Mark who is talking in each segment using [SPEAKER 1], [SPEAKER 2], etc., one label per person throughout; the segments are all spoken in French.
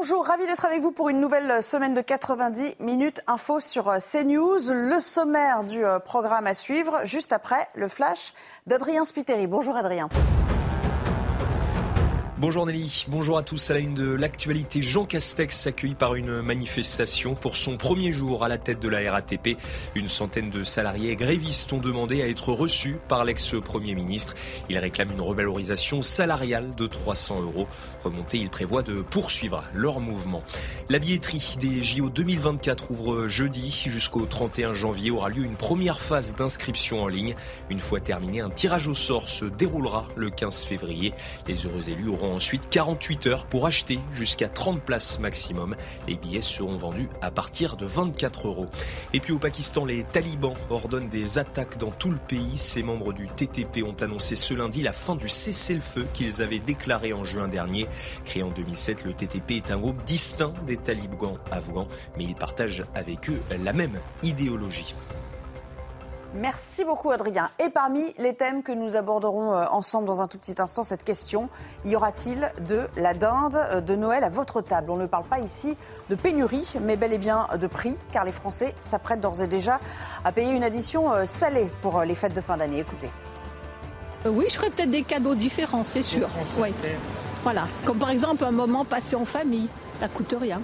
[SPEAKER 1] Bonjour, ravi d'être avec vous pour une nouvelle semaine de 90 minutes info sur euh, CNews. Le sommaire du euh, programme à suivre juste après le flash d'Adrien Spiteri. Bonjour Adrien.
[SPEAKER 2] Bonjour Nelly, bonjour à tous. À la une de l'actualité, Jean Castex accueilli par une manifestation pour son premier jour à la tête de la RATP. Une centaine de salariés grévistes ont demandé à être reçus par l'ex-premier ministre. Il réclame une revalorisation salariale de 300 euros. Remontée, il prévoit de poursuivre leur mouvement. La billetterie des JO 2024 ouvre jeudi jusqu'au 31 janvier. Aura lieu une première phase d'inscription en ligne. Une fois terminé, un tirage au sort se déroulera le 15 février. Les heureux élus auront ensuite 48 heures pour acheter jusqu'à 30 places maximum. Les billets seront vendus à partir de 24 euros. Et puis au Pakistan, les talibans ordonnent des attaques dans tout le pays. Ces membres du TTP ont annoncé ce lundi la fin du cessez-le-feu qu'ils avaient déclaré en juin dernier. Créé en 2007, le TTP est un groupe distinct des talibans afghans, mais ils partagent avec eux la même idéologie.
[SPEAKER 1] Merci beaucoup Adrien. Et parmi les thèmes que nous aborderons euh, ensemble dans un tout petit instant, cette question, y aura-t-il de la dinde euh, de Noël à votre table? On ne parle pas ici de pénurie, mais bel et bien de prix, car les Français s'apprêtent d'ores et déjà à payer une addition euh, salée pour les fêtes de fin d'année. Écoutez.
[SPEAKER 3] Oui, je ferai peut-être des cadeaux différents, c'est sûr. Oui. Voilà, comme par exemple un moment passé en famille, ça coûte rien.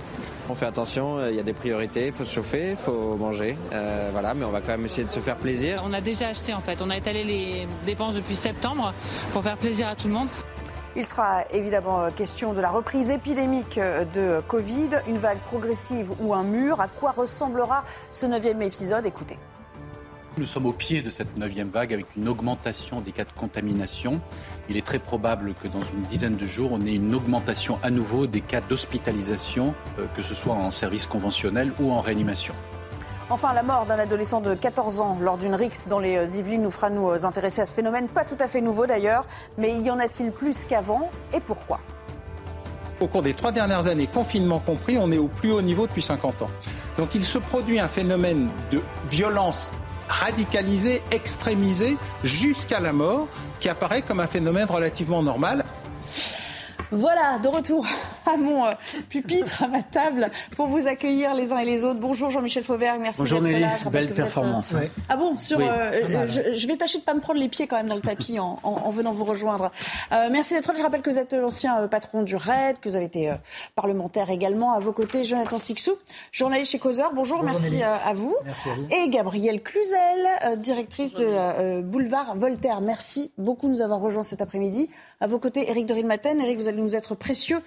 [SPEAKER 4] On fait attention, euh, il y a des priorités, il faut se chauffer, il faut manger, euh, voilà, mais on va quand même essayer de se faire plaisir.
[SPEAKER 5] On a déjà acheté en fait, on a étalé les dépenses depuis septembre pour faire plaisir à tout le monde.
[SPEAKER 1] Il sera évidemment euh, question de la reprise épidémique de Covid, une vague progressive ou un mur. À quoi ressemblera ce neuvième épisode? Écoutez.
[SPEAKER 6] Nous sommes au pied de cette neuvième vague avec une augmentation des cas de contamination. Il est très probable que dans une dizaine de jours, on ait une augmentation à nouveau des cas d'hospitalisation, euh, que ce soit en service conventionnel ou en réanimation.
[SPEAKER 1] Enfin, la mort d'un adolescent de 14 ans lors d'une rixe dans les euh, Yvelines nous fera nous euh, intéresser à ce phénomène, pas tout à fait nouveau d'ailleurs, mais y en a-t-il plus qu'avant et pourquoi?
[SPEAKER 7] Au cours des trois dernières années, confinement compris, on est au plus haut niveau depuis 50 ans. Donc il se produit un phénomène de violence radicalisé, extrémisé jusqu'à la mort, qui apparaît comme un phénomène relativement normal.
[SPEAKER 1] Voilà, de retour à mon euh, pupitre, à ma table, pour vous accueillir les uns et les autres. Bonjour Jean-Michel Fauvergue, merci
[SPEAKER 8] d'être
[SPEAKER 1] là.
[SPEAKER 8] Je belle performance.
[SPEAKER 1] Êtes... Ah bon, sur, oui, euh, je, je, vais tâcher de ne pas me prendre les pieds quand même dans le tapis en, en, en venant vous rejoindre. Euh, merci d'être là. Je rappelle que vous êtes l'ancien euh, patron du RAID, que vous avez été euh, parlementaire également. À vos côtés, Jonathan Sixou, journaliste chez Causeur. Bonjour,
[SPEAKER 8] Bonjour
[SPEAKER 1] merci à vous.
[SPEAKER 8] merci à vous.
[SPEAKER 1] Et Gabrielle Cluzel, directrice de Boulevard Voltaire. Merci beaucoup de nous avoir rejoints cet après-midi. À vos côtés, Éric de Maten. Éric, vous allez nous être précieux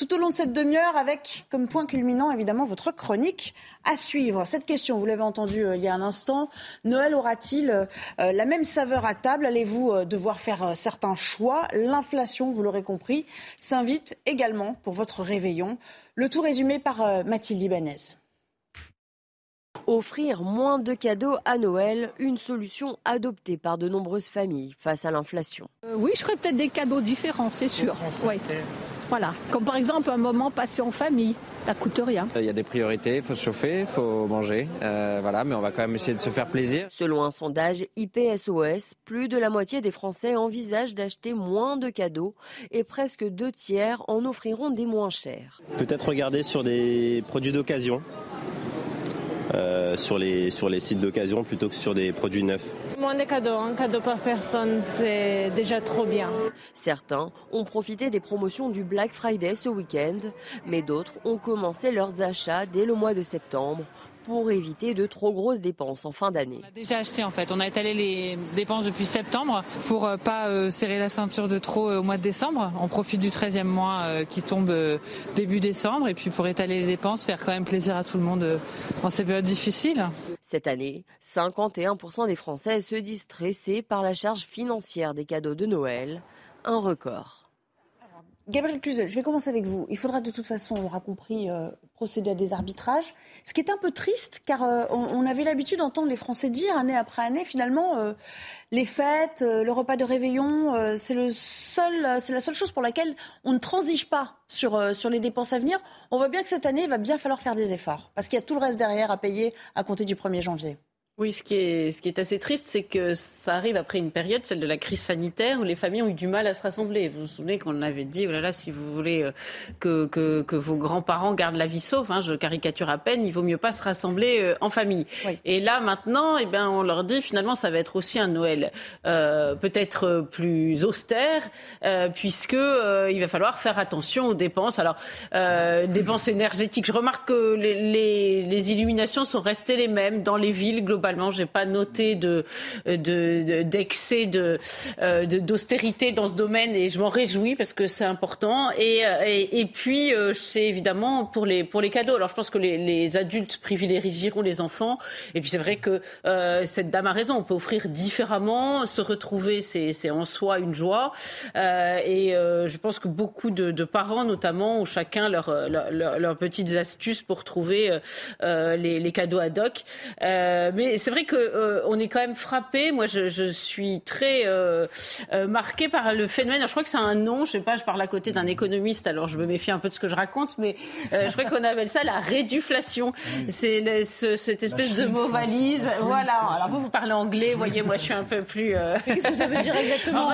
[SPEAKER 1] tout au long de cette demi-heure avec comme point culminant évidemment votre chronique à suivre. Cette question, vous l'avez entendu euh, il y a un instant, Noël aura-t-il euh, la même saveur à table? Allez-vous euh, devoir faire certains choix? L'inflation, vous l'aurez compris, s'invite également pour votre réveillon. Le tout résumé par Mathilde Ibanez.
[SPEAKER 9] Offrir moins de cadeaux à Noël, une solution adoptée par de nombreuses familles face à l'inflation.
[SPEAKER 3] Euh, oui, je ferai peut-être des cadeaux différents, c'est sûr. Oui. Voilà, comme par exemple un moment passé en famille, ça coûte rien.
[SPEAKER 4] Il y a des priorités, il faut se chauffer, il faut manger, euh, voilà, mais on va quand même essayer de se faire plaisir.
[SPEAKER 9] Selon un sondage IPSOS, plus de la moitié des Français envisagent d'acheter moins de cadeaux et presque deux tiers en offriront des moins chers.
[SPEAKER 10] Peut-être regarder sur des produits d'occasion. Euh, sur, les, sur les sites d'occasion plutôt que sur des produits neufs.
[SPEAKER 11] Moins de cadeaux, un cadeau par personne, c'est déjà trop bien.
[SPEAKER 9] Certains ont profité des promotions du Black Friday ce week-end, mais d'autres ont commencé leurs achats dès le mois de septembre pour éviter de trop grosses dépenses en fin d'année.
[SPEAKER 5] On a déjà acheté en fait, on a étalé les dépenses depuis septembre pour euh, pas euh, serrer la ceinture de trop euh, au mois de décembre. On profite du 13e mois qui tombe début décembre et puis pour étaler les dépenses, faire quand même plaisir à tout le monde dans ces périodes difficiles.
[SPEAKER 9] Cette année, 51% des Français se disent stressés par la charge financière des cadeaux de Noël. un record.
[SPEAKER 1] Gabriel Cluzel, je vais commencer avec vous. Il faudra de toute façon, on aura compris, euh, procéder à des arbitrages. Ce qui est un peu triste, car euh, on, avait l'habitude d'entendre les Français dire, année après année, finalement, euh, les fêtes, le repas de réveillon, c'est le seul, c'est la seule chose pour laquelle on ne transige pas sur, sur les dépenses à venir. On voit bien que cette année, il va bien falloir faire des efforts, parce qu'il y a tout le reste derrière à payer à compter du 1er janvier.
[SPEAKER 8] Oui, ce qui est, ce qui est assez triste, c'est que ça arrive après une période, celle de la crise sanitaire, où les familles ont eu du mal à se rassembler. Vous vous souvenez qu'on avait dit, oh là là, si vous voulez euh, que, que, que vos grands-parents gardent la vie sauve, hein, je caricature à peine, il vaut mieux pas se rassembler euh, en famille. Et là, maintenant, eh ben, on leur dit, finalement, ça va être aussi un Noël euh, peut-être plus austère, euh, puisque euh, il va falloir faire attention aux dépenses. Alors, dépenses énergétiques, je remarque que les, les, les illuminations sont restées les mêmes dans les villes globalement globalement, j'ai pas noté de d'excès de, euh, d'austérité dans ce domaine et je m'en réjouis parce que c'est important. Et, euh, puis euh, c'est évidemment pour les cadeaux. Alors je pense que les, adultes privilégieront les enfants. Et puis c'est vrai que euh, cette dame a raison. On peut offrir différemment, se retrouver, c'est en soi une joie. Euh, et je pense que beaucoup de, parents, notamment, ont chacun leurs leur, leur, petites astuces pour trouver les, les, cadeaux ad hoc. mais c'est vrai qu'on euh, est quand même frappé. Moi, je, je suis très euh, euh, marqué par le phénomène. je crois que c'est un nom. Je sais pas. Je parle à côté d'un économiste, alors je me méfie un peu de ce que je raconte, mais euh, je crois qu'on appelle ça la réduflation. C'est ce, cette espèce de mot valise. Voilà. Alors vous, vous parlez anglais. Vous voyez, moi, je suis un peu plus.
[SPEAKER 1] Qu'est-ce que ça veut dire exactement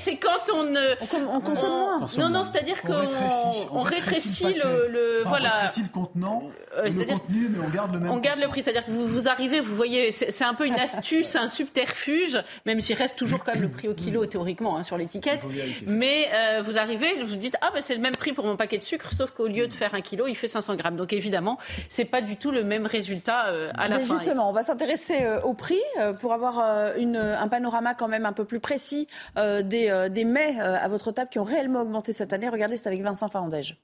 [SPEAKER 8] C'est quand on ne.
[SPEAKER 1] On, consomme moins.
[SPEAKER 8] Non, non, c'est-à-dire qu'on on rétrécit, le, le voilà.
[SPEAKER 12] On rétrécit le contenant, le contenu, mais on garde le même.
[SPEAKER 8] On garde le prix. C'est-à-dire que vous, vous arrivez, vous voyez c'est un peu une astuce, un subterfuge, même s'il reste toujours quand même le prix au kilo théoriquement hein, sur l'étiquette. Mais euh, vous arrivez, vous dites ah ben c'est le même prix pour mon paquet de sucre, sauf qu'au lieu de faire un kilo, il fait 500 grammes. Donc évidemment, c'est pas du tout le même résultat euh, à la
[SPEAKER 1] Mais
[SPEAKER 8] fin.
[SPEAKER 1] Justement, on va s'intéresser euh, au prix pour avoir une, un panorama quand même un peu plus précis des, des mets à votre table qui ont réellement augmenté cette année. Regardez, c'est avec Vincent Farandège.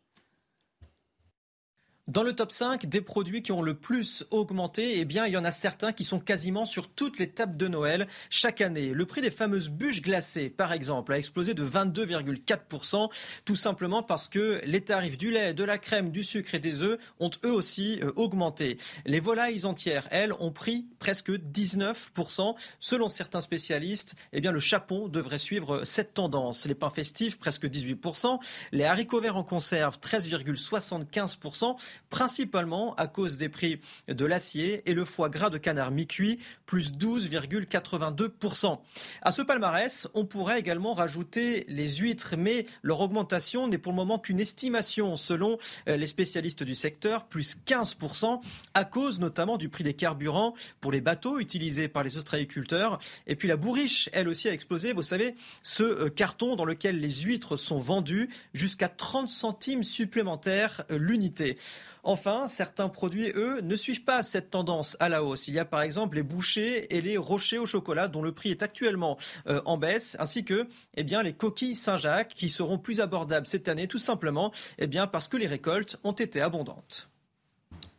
[SPEAKER 13] Dans le top 5 des produits qui ont le plus augmenté, eh bien, il y en a certains qui sont quasiment sur toutes les tables de Noël chaque année. Le prix des fameuses bûches glacées, par exemple, a explosé de 22,4%, tout simplement parce que les tarifs du lait, de la crème, du sucre et des œufs ont eux aussi euh, augmenté. Les volailles entières, elles, ont pris presque 19%. Selon certains spécialistes, eh bien, le chapon devrait suivre cette tendance. Les pains festifs, presque 18%. Les haricots verts en conserve, 13,75% principalement à cause des prix de l'acier et le foie gras de canard mi-cuit, plus 12,82%. À ce palmarès, on pourrait également rajouter les huîtres, mais leur augmentation n'est pour le moment qu'une estimation selon euh, les spécialistes du secteur, plus 15%, à cause notamment du prix des carburants pour les bateaux utilisés par les ostréiculteurs. Et puis la bourriche, elle aussi, a explosé. Vous savez, ce euh, carton dans lequel les huîtres sont vendues jusqu'à 30 centimes supplémentaires euh, l'unité. Enfin, certains produits, eux, ne suivent pas cette tendance à la hausse. Il y a par exemple les bouchées et les rochers au chocolat dont le prix est actuellement euh, en baisse, ainsi que eh les coquilles Saint-Jacques qui seront plus abordables cette année, tout simplement eh parce que les récoltes ont été abondantes.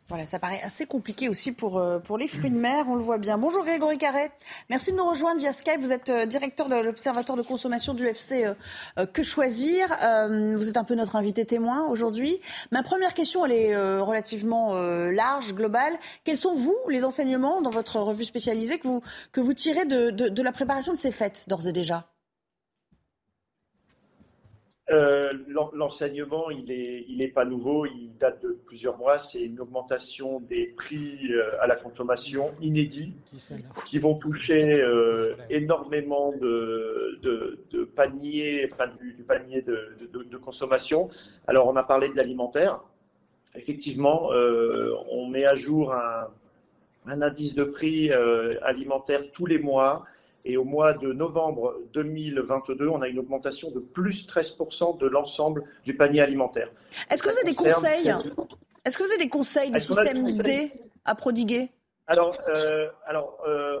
[SPEAKER 1] Voilà, ça paraît assez compliqué aussi pour, euh, pour les fruits de mer, on le voit bien. Bonjour Grégory Carré, merci de nous rejoindre via Skype. Vous êtes euh, directeur de l'Observatoire de consommation du FC euh, Que Choisir. Vous êtes un peu notre invité témoin aujourd'hui. Ma première question, elle est relativement large, globale. Quels sont, vous, les enseignements dans votre revue spécialisée que vous, que vous tirez de, de, de la préparation de ces fêtes, d'ores et déjà?
[SPEAKER 14] Euh, l'enseignement, il n'est il est pas nouveau, il date de plusieurs mois. C'est une augmentation des prix euh, à la consommation inédits qui vont toucher euh, énormément de, de, paniers, enfin du, panier de, de, consommation. Alors, on a parlé de l'alimentaire. Effectivement, on met à jour un indice de prix alimentaire tous les mois et au mois de novembre 2022, on a une augmentation de plus 13% de l'ensemble du panier alimentaire.
[SPEAKER 1] Est-ce que vous avez des conseils Est-ce que vous avez des conseils de système D à prodiguer?
[SPEAKER 14] Alors, euh, alors euh,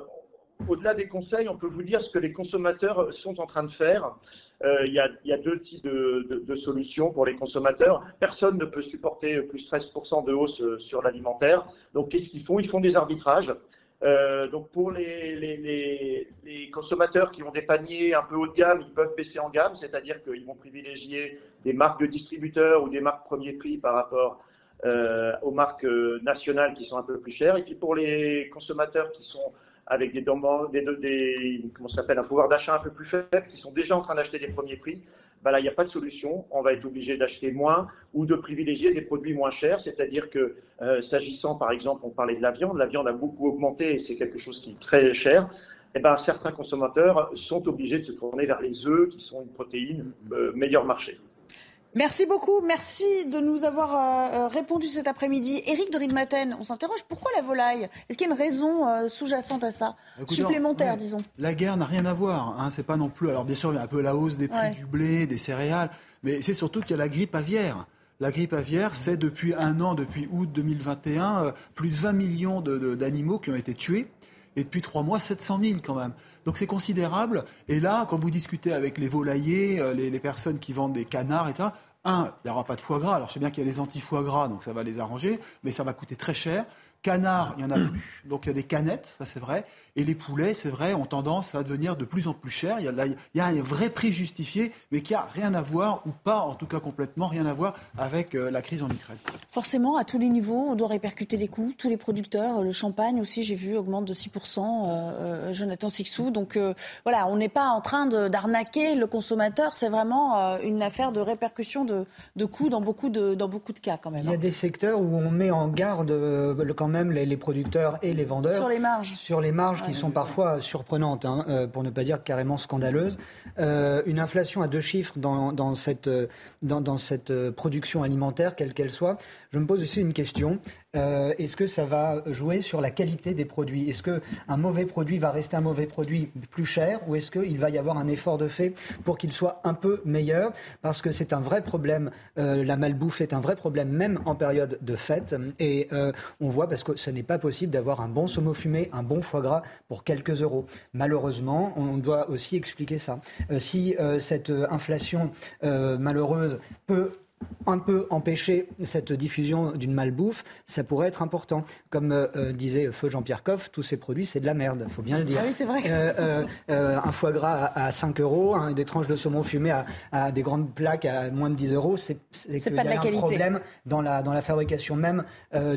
[SPEAKER 14] au-delà des conseils, on peut vous dire ce que les consommateurs sont en train de faire. Euh, il y, y, a deux types de, de, de, solutions pour les consommateurs. Personne ne peut supporter plus 13% de hausse sur l'alimentaire. Donc, qu'est-ce qu'ils font? Ils font des arbitrages. Euh, donc pour les, consommateurs qui ont des paniers un peu haut de gamme, ils peuvent baisser en gamme, c'est-à-dire qu'ils vont privilégier des marques de distributeurs ou des marques premier prix par rapport euh, aux marques euh, nationales qui sont un peu plus chères. Et puis pour les consommateurs qui sont avec des, des, des comment s'appelle un pouvoir d'achat un peu plus faible, qui sont déjà en train d'acheter des premiers prix, bah là, il n'y a pas de solution. On va être obligé d'acheter moins ou de privilégier des produits moins chers. C'est-à-dire que, euh, s'agissant, par exemple, on parlait de la viande, la viande a beaucoup augmenté et c'est quelque chose qui est très cher. Eh ben, certains consommateurs sont obligés de se tourner vers les œufs, qui sont une protéine euh, meilleur marché.
[SPEAKER 1] Merci beaucoup. Merci de nous avoir euh, euh, répondu cet après-midi. Éric de Ridmaten, on s'interroge pourquoi la volaille? Est-ce qu'il y a une raison euh, sous-jacente à ça? Supplémentaire, disons.
[SPEAKER 12] La guerre n'a rien à voir. Hein. C'est pas non plus. Alors, bien sûr, il y a un peu la hausse des prix du blé, des céréales, mais c'est surtout qu'il y a la grippe aviaire. La grippe aviaire, c'est depuis un an, depuis août 2021, plus de 20 millions d'animaux qui ont été tués. Et depuis trois mois, 700 000 quand même. Donc c'est considérable. Et là, quand vous discutez avec les volaillers, les, les personnes qui vendent des canards, etc., un, il n'y aura pas de foie gras. Alors je sais bien qu'il y a les anti-foie gras, donc ça va les arranger, mais ça va coûter très cher. Canard, il n'y en a plus. Donc il y a des canettes, ça c'est vrai. Et les poulets, c'est vrai, ont tendance à devenir de plus en plus chers. Il y a, il y a un vrai prix justifié, mais qui a rien à voir, ou pas en tout cas complètement rien à voir avec euh, la crise en Ukraine.
[SPEAKER 1] Forcément, à tous les niveaux, on doit répercuter les coûts. Tous les producteurs, le champagne aussi, j'ai vu, augmente de 6%, euh, euh, Jonathan Sixou. Donc voilà, on n'est pas en train d'arnaquer le consommateur. C'est vraiment une affaire de répercussion de, de, coûts dans beaucoup de, dans beaucoup de cas quand même.
[SPEAKER 15] Il y a
[SPEAKER 1] hein.
[SPEAKER 15] des secteurs où on met en garde quand même les, les producteurs et les vendeurs.
[SPEAKER 1] Sur les marges.
[SPEAKER 15] Sur les marges qui sont parfois surprenantes, hein, euh, pour ne pas dire carrément scandaleuses. Euh, une inflation à deux chiffres dans, dans cette, dans, dans cette production alimentaire, quelle qu'elle soit. Je me pose aussi une question. Euh, est-ce que ça va jouer sur la qualité des produits? Est-ce qu'un mauvais produit va rester un mauvais produit plus cher ou est-ce qu'il va y avoir un effort de fait pour qu'il soit un peu meilleur? Parce que c'est un vrai problème, euh, la malbouffe est un vrai problème même en période de fête. Et euh, on voit parce que ce n'est pas possible d'avoir un bon saumon fumé, un bon foie gras pour quelques euros. Malheureusement, on doit aussi expliquer ça. si cette inflation malheureuse peut un peu empêcher cette diffusion d'une malbouffe, ça pourrait être important. Comme euh, euh, disait Feu Jean-Pierre Coff, tous ces produits, c'est de la merde, il faut bien le dire.
[SPEAKER 1] Ah oui, c'est vrai.
[SPEAKER 15] Euh, un foie gras à, 5 euros, hein, des tranches de saumon fumé à, des grandes plaques à moins de 10 euros, c'est qu'il y a un problème dans la, dans la fabrication même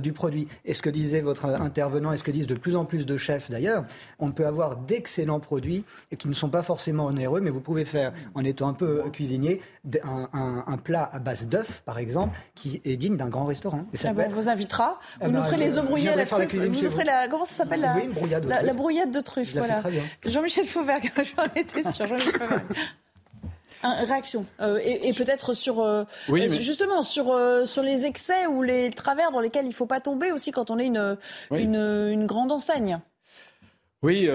[SPEAKER 15] du produit. Et ce que disait votre intervenant, et ce que disent de plus en plus de chefs d'ailleurs, on peut avoir d'excellents produits qui ne sont pas forcément onéreux, mais vous pouvez faire, en étant un peu cuisinier, un, un plat à base d'œufs, par exemple, qui est digne d'un grand restaurant.
[SPEAKER 1] Et ça ah on vous invitera. Vous eh nous ben, ferez les œufs brouillés à la truffe. Vous nous ferez la, comment ça s'appelle la, la, brouillade de truffe. Voilà. Jean-Michel Fauvergue, j'en étais sûr. Jean-Michel Fauvergue. réaction euh, et, peut-être sur euh, euh, justement sur sur les excès ou les travers dans lesquels il ne faut pas tomber aussi quand on est une une, une, grande enseigne.
[SPEAKER 16] Oui,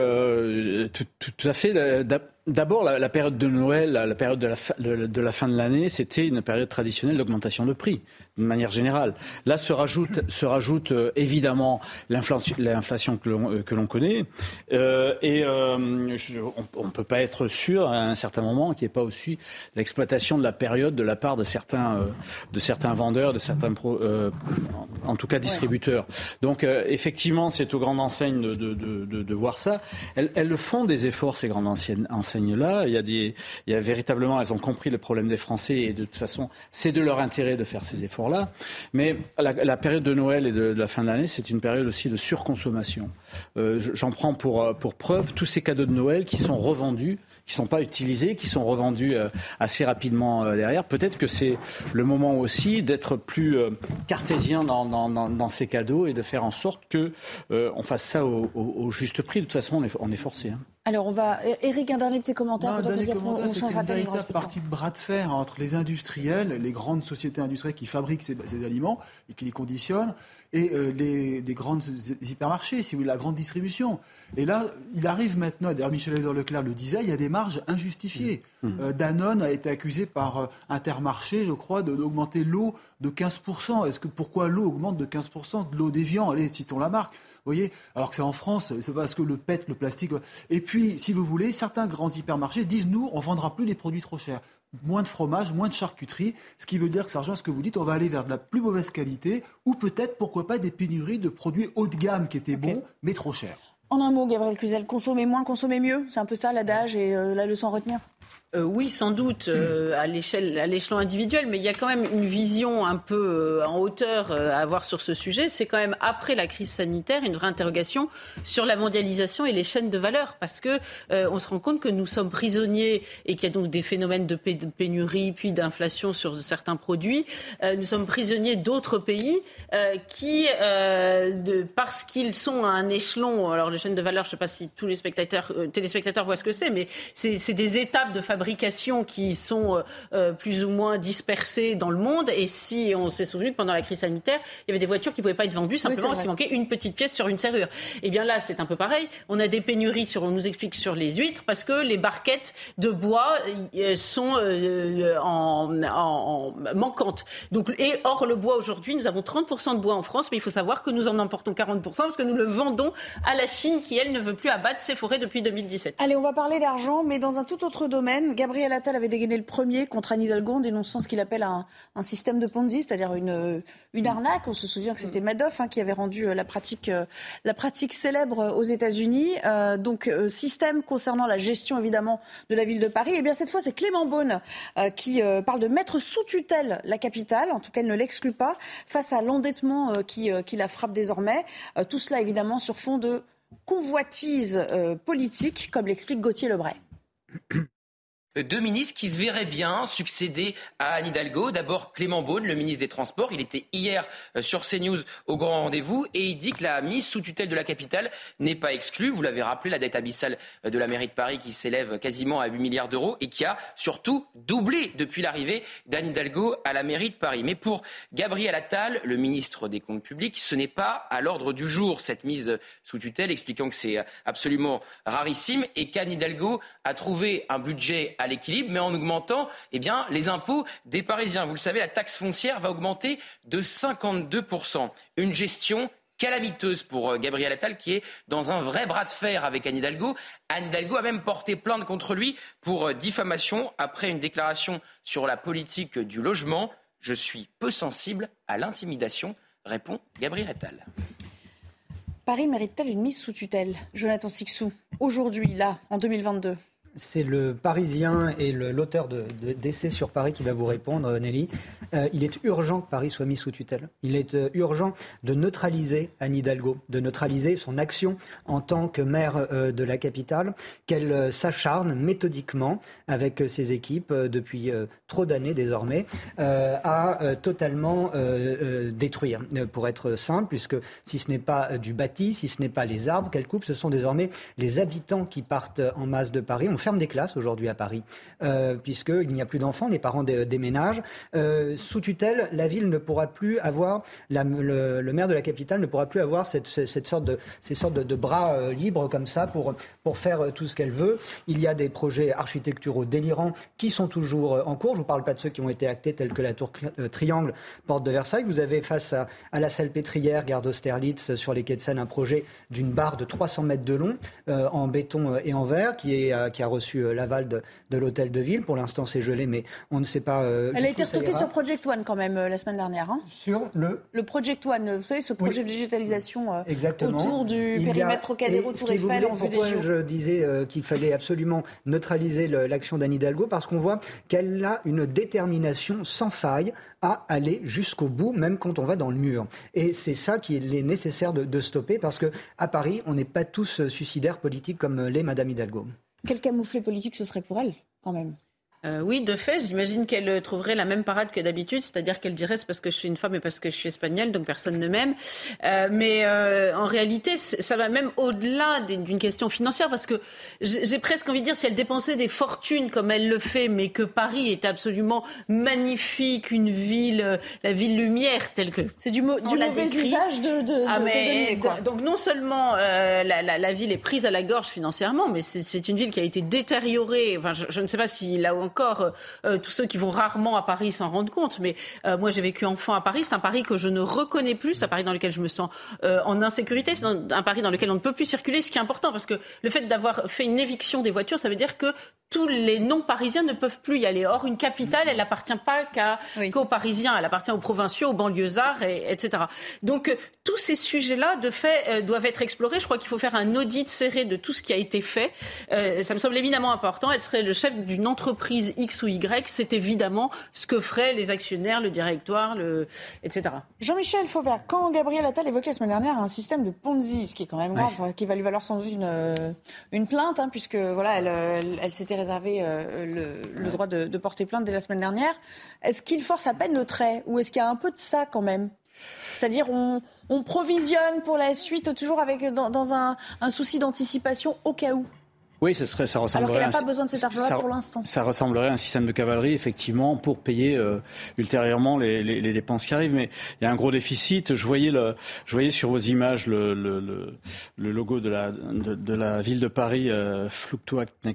[SPEAKER 16] tout, tout, à fait. D'abord, la, période de Noël, la période de la, fin de l'année, c'était une période traditionnelle d'augmentation de prix, de manière générale. Là se rajoute, se rajoute euh, évidemment l'inflation que l'on euh, connaît. Euh, et on ne peut pas être sûr à un certain moment qu'il n'y ait pas aussi l'exploitation de la période de la part de certains, de certains vendeurs, de certains en tout cas distributeurs. Donc effectivement, c'est aux grandes enseignes de, voir ça. Elles font des efforts, ces grandes enseignes là Il y, a il y a véritablement, elles ont compris le problème des Français et de toute façon, c'est de leur intérêt de faire ces efforts-là. Mais la, période de Noël et de, la fin de l'année, c'est une période aussi de surconsommation. Euh, j'en prends pour, pour preuve tous ces cadeaux de Noël qui sont revendus qui ne sont pas utilisés, qui sont revendus euh, assez rapidement euh, derrière. Peut-être que c'est le moment aussi d'être plus cartésien dans, ces cadeaux et de faire en sorte que on fasse ça au, juste prix. De toute façon, on est, on est forcé. Hein.
[SPEAKER 1] Alors, on va. Eric, un dernier petit commentaire.
[SPEAKER 12] Non, un dernier commentaire, c'est une véritable partie de bras de fer entre les industriels, les grandes sociétés industrielles qui fabriquent ces, aliments et qui les conditionnent, et euh, les, des grandes hypermarchés, si vous voulez, la grande distribution. Et là, il arrive maintenant, d'ailleurs Michel Edouard Leclerc le disait, il y a des marges injustifiées. Mmh. Mmh. Euh, Danone a été accusé par euh, Intermarché, je crois, d'augmenter l'eau de 15%. Est-ce que pourquoi l'eau augmente de 15% De l'eau déviant, allez, citons la marque voyez Alors que c'est en France, c'est parce que le PET, le plastique. Et puis, si vous voulez, certains grands hypermarchés disent nous, on vendra plus les produits trop chers moins de fromage, moins de charcuterie, ce qui veut dire que ça rejoint ce que vous dites, on va aller vers de la plus mauvaise qualité ou peut-être, pourquoi pas, des pénuries de produits haut de gamme qui étaient bons, mais trop chers.
[SPEAKER 1] En un mot, Gabriel Cluzel, consommer moins, consommer mieux, c'est un peu ça l'adage et euh, la leçon à retenir
[SPEAKER 8] euh, oui, sans doute euh, à l'échelle, à l'échelon individuel, mais il y a quand même une vision un peu euh, en hauteur à avoir sur ce sujet. C'est quand même après la crise sanitaire une vraie interrogation sur la mondialisation et les chaînes de valeur, parce que on se rend compte que nous sommes prisonniers et qu'il y a donc des phénomènes de, pénurie puis d'inflation sur certains produits. nous sommes prisonniers d'autres pays qui, parce qu'ils sont à un échelon, alors les chaînes de valeur, je ne sais pas si tous les spectateurs, téléspectateurs voient ce que c'est, mais c'est des étapes de fabrication fabrications qui sont euh, euh, plus ou moins dispersées dans le monde. Et si on s'est souvenu que pendant la crise sanitaire, il y avait des voitures qui ne pouvaient pas être vendues simplement parce qu'il manquait une petite pièce sur une serrure. Et eh bien là, c'est un peu pareil. On a des pénuries, sur, on nous explique, sur les huîtres parce que les barquettes de bois euh, sont en, en, manquantes. Donc, et or, le bois aujourd'hui, nous avons 30% de bois en France, mais il faut savoir que nous en emportons 40% parce que nous le vendons à la Chine qui, elle, ne veut plus abattre ses forêts depuis 2017.
[SPEAKER 1] Allez, on va parler d'argent, mais dans un tout autre domaine. Gabriel Attal avait dégainé le premier contre Anne Hidalgo en dénonçant ce qu'il appelle un, système de Ponzi, c'est-à-dire une, une arnaque. On se souvient que c'était Madoff hein, qui avait rendu euh, la pratique, euh, la pratique célèbre aux États-Unis. Euh, donc, système concernant la gestion évidemment de la ville de Paris. Et eh bien cette fois, c'est Clément Beaune qui parle de mettre sous tutelle la capitale. En tout cas, elle ne l'exclut pas face à l'endettement qui, qui la frappe désormais. tout cela évidemment sur fond de convoitise politique, comme l'explique Gauthier Lebray.
[SPEAKER 17] deux ministres qui se verraient bien succéder à Anne Hidalgo. D'abord Clément Beaune, le ministre des Transports. Il était hier euh, sur CNews au grand rendez-vous et il dit que la mise sous tutelle de la capitale n'est pas exclue. Vous l'avez rappelé, la dette abyssale euh, de la mairie de Paris qui s'élève quasiment à 8 milliards d'euros et qui a surtout doublé depuis l'arrivée d'Anne Hidalgo à la mairie de Paris. Mais pour Gabriel Attal, le ministre des Comptes publics, ce n'est pas à l'ordre du jour cette mise sous tutelle, expliquant que c'est absolument rarissime et qu'Anne Hidalgo a trouvé un budget l'équilibre, mais en augmentant eh bien, les impôts des Parisiens. Vous le savez, la taxe foncière va augmenter de 52%. Une gestion calamiteuse pour euh, Gabriel Attal qui est dans un vrai bras de fer avec Anne Hidalgo. Anne Hidalgo a même porté plainte contre lui pour euh, diffamation après une déclaration sur la politique du logement. Je suis peu sensible à l'intimidation, répond Gabriel Attal.
[SPEAKER 1] Paris mérite-t-elle une mise sous tutelle? Jonathan Sixou, aujourd'hui, là, en 2022
[SPEAKER 15] c'est le Parisien et l'auteur de, d'essai sur Paris qui va vous répondre, Nelly. Euh, il est urgent que Paris soit mis sous tutelle. Il est euh, urgent de neutraliser Anne Hidalgo, de neutraliser son action en tant que maire euh, de la capitale, qu'elle s'acharne méthodiquement avec ses équipes depuis trop d'années désormais à totalement détruire. Pour être simple, puisque si ce n'est pas du bâti, si ce n'est pas les arbres qu'elle coupe, ce sont désormais les habitants qui partent en masse de Paris ferme des classes aujourd'hui à Paris, euh, puisqu'il n'y a plus d'enfants, les parents déménagent. Euh, sous tutelle, la ville ne pourra plus avoir, le, maire de la capitale ne pourra plus avoir cette, sorte de, ces sortes de, bras euh, libres comme ça pour, pour faire tout ce qu'elle veut. Il y a des projets architecturaux délirants qui sont toujours en cours. Je ne vous parle pas de ceux qui ont été actés, tels que la tour Triangle, porte de Versailles. Vous avez face à, la salle pétrière, gare d'Austerlitz, sur les quais de Seine, un projet d'une barre de 300 mètres de long en béton et en verre qui, est, qui a reçu euh, l'aval de, l'hôtel de ville. Pour l'instant, c'est gelé, mais on ne sait pas.
[SPEAKER 1] Euh, Elle a été retoquée sur Project One quand même euh, la semaine dernière. Hein.
[SPEAKER 15] sur le
[SPEAKER 1] Le Project One, vous savez, ce projet de digitalisation
[SPEAKER 15] Exactement.
[SPEAKER 1] autour du périmètre Trocadéro Tour Eiffel
[SPEAKER 15] en vue des Je disais qu'il fallait absolument neutraliser l'action d'Anne Hidalgo? Parce qu'on voit qu'elle a une détermination sans faille à aller jusqu'au bout, même quand on va dans le mur. Et c'est ça qu'il est nécessaire de, de stopper parce qu'à Paris, on n'est pas tous suicidaires politiques comme l'est Madame Hidalgo.
[SPEAKER 1] Quel camouflet politique ce serait pour elle, quand même?
[SPEAKER 8] Euh, oui, de fait, j'imagine qu'elle trouverait la même parade que d'habitude, c'est-à-dire qu'elle dirait c'est parce que je suis une femme et parce que je suis espagnole, donc personne ne m'aime. Euh, mais euh, en réalité, ça va même au-delà d'une question financière, parce que j'ai presque envie de dire si elle dépensait des fortunes comme elle le fait, mais que Paris est absolument magnifique, une ville, la ville lumière telle que
[SPEAKER 1] c'est du, mauvais usage de, de, ah, mais, quoi.
[SPEAKER 8] Donc non seulement la, la, la, ville est prise à la gorge financièrement, mais c'est une ville qui a été détériorée. Enfin, je, je ne sais pas si là encore, euh, euh, tous ceux qui vont rarement à Paris s'en rendent compte, mais euh, moi j'ai vécu enfant à Paris, c'est un Paris que je ne reconnais plus, c'est un Paris dans lequel je me sens en insécurité, c'est un Paris dans lequel on ne peut plus circuler, ce qui est important, parce que le fait d'avoir fait une éviction des voitures, ça veut dire que tous les non-parisiens ne peuvent plus y aller. Or, une capitale, elle n'appartient pas qu'aux Parisiens, elle appartient aux provinciaux, aux banlieusards, et, etc. Donc, euh, tous ces sujets-là, de fait, euh, doivent être explorés. Je crois qu'il faut faire un audit serré de tout ce qui a été fait. Euh, ça me semble éminemment important. Elle serait le chef d'une entreprise X ou Y. C'est évidemment ce que feraient les actionnaires, le directoire, le... etc.
[SPEAKER 1] Jean-Michel Fauvert, quand Gabriel Attal évoquait la semaine dernière un système de Ponzi, ce qui est quand même grave, qui va lui valoir sans doute une, une plainte, hein, puisque voilà, elle, elle s'était réservé euh, le, droit de, porter plainte dès la semaine dernière. Est-ce qu'il force à peine le trait ou est-ce qu'il y a un peu de ça quand même? C'est-à-dire on, provisionne pour la suite toujours avec dans, un souci d'anticipation au cas où?
[SPEAKER 16] Oui, ça, serait, ça ressemblerait.
[SPEAKER 1] Alors qu'elle n'a pas besoin de cet argent-là pour l'instant.
[SPEAKER 16] Ça ressemblerait à un système de cavalerie, effectivement, pour payer euh, ultérieurement les, les, les, dépenses qui arrivent. Mais il y a un gros déficit. Je voyais, le, je voyais sur vos images le, le, le, logo de la, de, de, la ville de Paris, euh,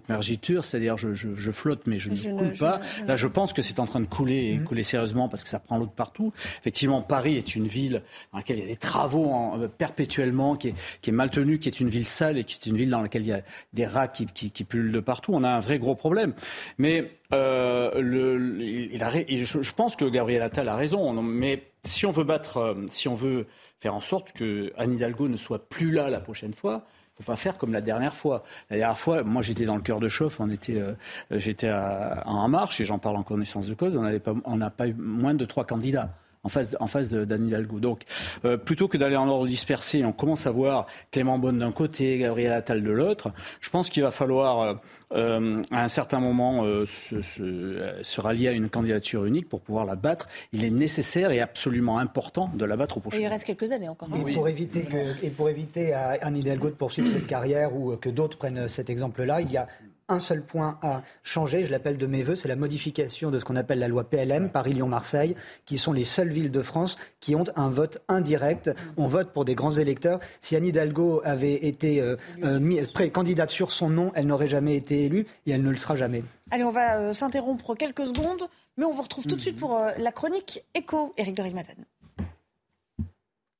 [SPEAKER 16] Mergitur, c'est-à-dire je, je, je, flotte mais je, ne coule pas. Là, je pense que c'est en train de couler et mhm. couler sérieusement parce que ça prend l'eau de partout. Effectivement, Paris est une ville dans laquelle il y a des travaux en, euh, perpétuellement, qui est, qui est mal tenue, qui est une ville sale et qui est une ville dans laquelle il y a des rats qui qui, qui, pullulent de partout. On a un vrai gros problème. Mais euh, je, pense que Gabriel Attal a raison. Mais si on veut battre, euh, si on veut faire en sorte que Anne Hidalgo ne soit plus là la prochaine fois, faut pas faire comme la dernière fois. La dernière fois, moi j'étais dans le cœur de chauffe, on était, euh, j'étais en marche et j'en parle en connaissance de cause. On n'a pas eu moins de trois candidats en face, en face d'Anne Hidalgo. Donc, euh, plutôt que d'aller en ordre dispersé, on commence à voir Clément Bonne d'un côté, Gabriel Attal de l'autre. Je pense qu'il va falloir, euh, euh, à un certain moment, se, se, rallier à une candidature unique pour pouvoir la battre. Il est nécessaire et absolument important de la battre au prochain.
[SPEAKER 1] il reste quelques années encore.
[SPEAKER 15] Et, pour éviter que, et pour éviter à Anne Hidalgo de poursuivre cette carrière ou que d'autres prennent cet exemple-là, il y a un seul point à changer, je l'appelle de mes voeux, c'est la modification de ce qu'on appelle la loi PLM, Paris-Lyon-Marseille, qui sont les seules villes de France qui ont un vote indirect. On vote pour des grands électeurs. Si Anne Hidalgo avait été euh, euh, candidate sur son nom, elle n'aurait jamais été élue et elle ne le sera jamais.
[SPEAKER 1] Allez, on va euh, s'interrompre quelques secondes, mais on vous retrouve tout de suite pour la chronique écho. Éric de.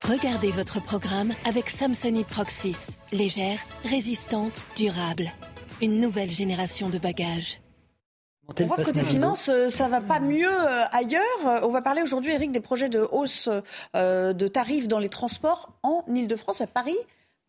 [SPEAKER 18] Regardez votre programme avec Samsonite Proxys. Légère, résistante, durable une nouvelle génération de bagages.
[SPEAKER 1] On voit que côté finance, euh, ça va pas mieux euh, ailleurs. Euh, on va parler aujourd'hui, Eric, des projets de hausse de tarifs dans les transports en Ile-de-France, à Paris.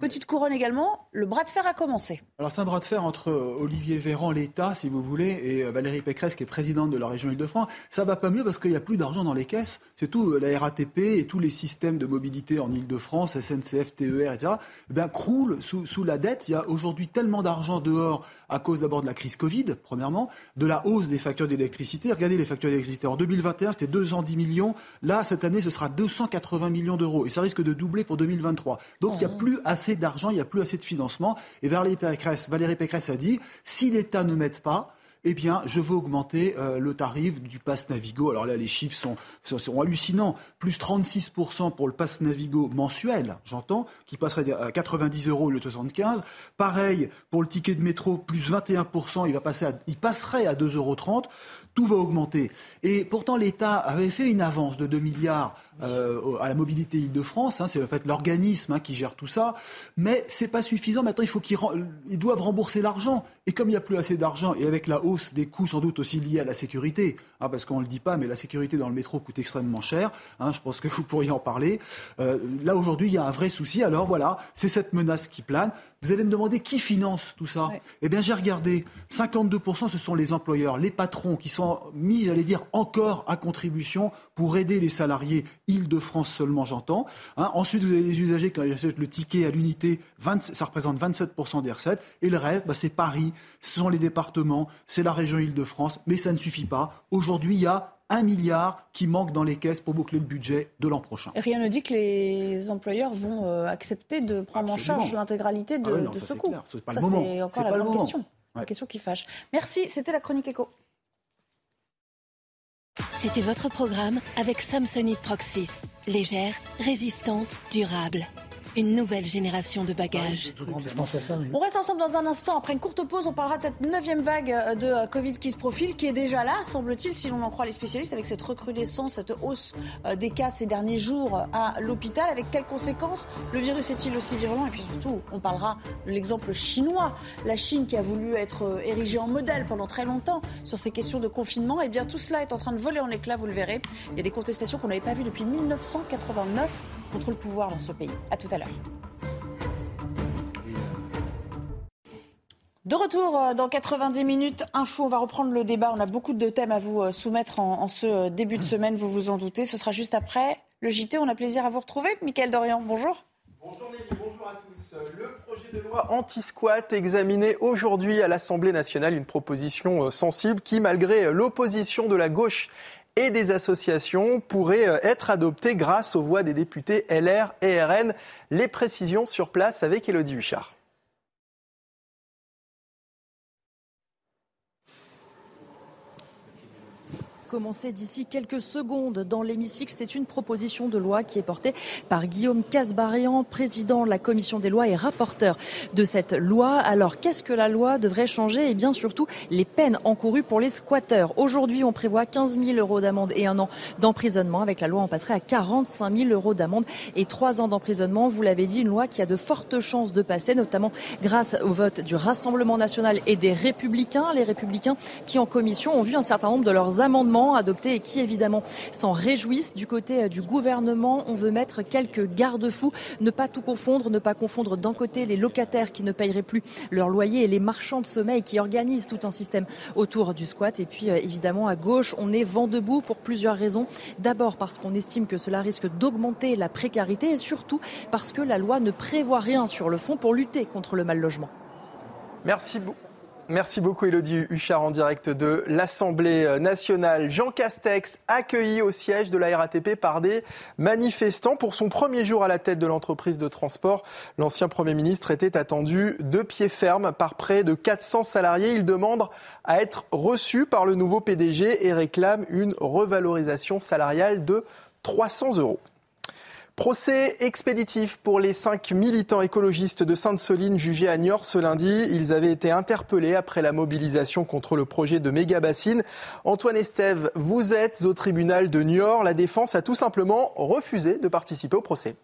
[SPEAKER 1] Petite couronne également, le bras de fer a commencé.
[SPEAKER 12] Alors c'est un bras de fer entre euh, Olivier Véran, l'État, si vous voulez, et euh, Valérie Pécresse, qui est présidente de la région Île-de-France. Ça va pas mieux parce qu'il n'y a plus d'argent dans les caisses. C'est tout, euh, la RATP et tous les systèmes de mobilité en Île-de-France, SNCF, TER, etc., eh croulent sous, sous la dette. Il y a aujourd'hui tellement d'argent dehors à cause d'abord de la crise Covid, premièrement, de la hausse des factures d'électricité. Regardez les factures d'électricité. En 2021, c'était 210 millions. Là, cette année, ce sera 280 millions d'euros. Et ça risque de doubler pour 2023. Donc, il n'y a mmh. plus assez d'argent, il n'y a plus assez de financement. Et Valérie Pécresse, a dit, si l'État ne m'aide pas, eh bien, je veux augmenter euh, le tarif du pass Navigo. Alors là, les chiffres sont, sont hallucinants. Plus 36% pour le pass Navigo mensuel, j'entends, qui passerait à 90 euros le 75. Pareil pour le ticket de métro, plus 21%, il, va passer il passerait à 2,30 euros tout va augmenter. Et pourtant, l'État avait fait une avance de 2 milliards euh, à la mobilité Île-de-France. Hein, c'est en fait l'organisme hein, qui gère tout ça. Mais c'est pas suffisant. Maintenant, il faut qu'ils ils doivent rembourser l'argent. Et comme il n'y a plus assez d'argent, et avec la hausse des coûts sans doute aussi liés à la sécurité, hein, parce qu'on ne le dit pas, mais la sécurité dans le métro coûte extrêmement cher. Je pense que vous pourriez en parler. Euh, là, aujourd'hui, il y a un vrai souci. Alors voilà, c'est cette menace qui plane. Vous allez me demander qui finance tout ça? Eh bien, j'ai regardé. 52%, ce sont les employeurs, les patrons qui sont mis, j'allais dire, encore à contribution pour aider les salariés Île-de-France seulement, j'entends. Hein. ensuite, vous avez les usagers qui achètent le ticket à l'unité, ça représente 27% des recettes. Et le reste, bah, c'est Paris, ce sont les départements, c'est la région Île-de-France. Mais ça ne suffit pas. Aujourd'hui, il y a un milliard qui manque dans les caisses pour boucler le budget de l'an prochain.
[SPEAKER 1] Rien ne dit que les employeurs vont euh, accepter de prendre en charge l'intégralité de, ah ce coût.
[SPEAKER 12] C'est pas le moment.
[SPEAKER 1] C'est encore la grande question. La question qui fâche. Merci, c'était la chronique éco.
[SPEAKER 18] C'était votre programme avec Samsonite Proxys. Légère, résistante, durable. Une nouvelle génération de bagages.
[SPEAKER 1] On reste ensemble dans un instant. Après une courte pause, on parlera de cette neuvième vague euh, de euh, Covid qui se profile, qui est déjà là, semble-t-il, si l'on en croit les spécialistes, avec cette recrudescence, cette hausse euh, des cas ces derniers jours à l'hôpital. Avec quelles conséquences? Le virus est-il aussi virulent? Et puis surtout, on parlera de l'exemple chinois. La Chine qui a voulu être érigée en modèle pendant très longtemps sur ces questions de confinement. Et eh bien tout cela est en train de voler en éclats, vous le verrez. Il y a des contestations qu'on n'avait pas vues depuis 1989 contre le pouvoir dans ce pays. À tout à l'heure. De retour euh, dans 90 minutes info, on va reprendre le débat. On a beaucoup de thèmes à vous euh, soumettre en, ce euh, début de semaine, vous vous en doutez. Ce sera juste après le JT. On a plaisir à vous retrouver. Michael Dorian, bonjour.
[SPEAKER 19] Bonjour Nelly, bonjour à tous. Le projet de loi anti-squat examiné aujourd'hui à l'Assemblée nationale, une proposition sensible qui, malgré l'opposition de la gauche et des associations pourrait être adoptée grâce aux voix des députés LR et RN. Les précisions sur place avec Elodie Huchard.
[SPEAKER 20] Commencer d'ici quelques secondes dans l'hémicycle. C'est une proposition de loi qui est portée par Guillaume Casbarian, président de la commission des lois et rapporteur de cette loi. Alors, qu'est-ce que la loi devrait changer? Et bien surtout, les peines encourues pour les squatteurs. Aujourd'hui, on prévoit 15 000 euros d'amende et un an d'emprisonnement. Avec la loi, on passerait à 45 000 euros d'amende et trois ans d'emprisonnement. Vous l'avez dit, une loi qui a de fortes chances de passer, notamment grâce au vote du Rassemblement national et des Républicains. Les Républicains qui, en commission, ont vu un certain nombre de leurs amendements adoptés et qui évidemment s'en réjouissent. Du côté euh, du gouvernement, on veut mettre quelques garde-fous, ne pas tout confondre, ne pas confondre d'un côté les locataires qui ne paieraient plus leur loyer et les marchands de sommeil qui organisent tout un système autour du squat. Et puis euh, évidemment à gauche, on est vent debout pour plusieurs raisons. D'abord parce qu'on estime que cela risque d'augmenter la précarité et surtout parce que la loi ne prévoit rien sur le fond pour lutter contre le mal logement.
[SPEAKER 19] Merci beaucoup. Merci beaucoup Elodie Huchard en direct de l'Assemblée nationale. Jean Castex accueilli au siège de la RATP par des manifestants pour son premier jour à la tête de l'entreprise de transport. L'ancien Premier ministre était attendu de pied ferme par près de 400 salariés. Il demande à être reçu par le nouveau PDG et réclame une revalorisation salariale de 300 euros. Procès expéditif pour les cinq militants écologistes de Sainte-Soline jugés à Niort ce lundi. Ils avaient été interpellés après la mobilisation contre le projet de méga bassine. Antoine Estève, vous êtes au tribunal de Niort. La défense a tout simplement refusé de participer au procès.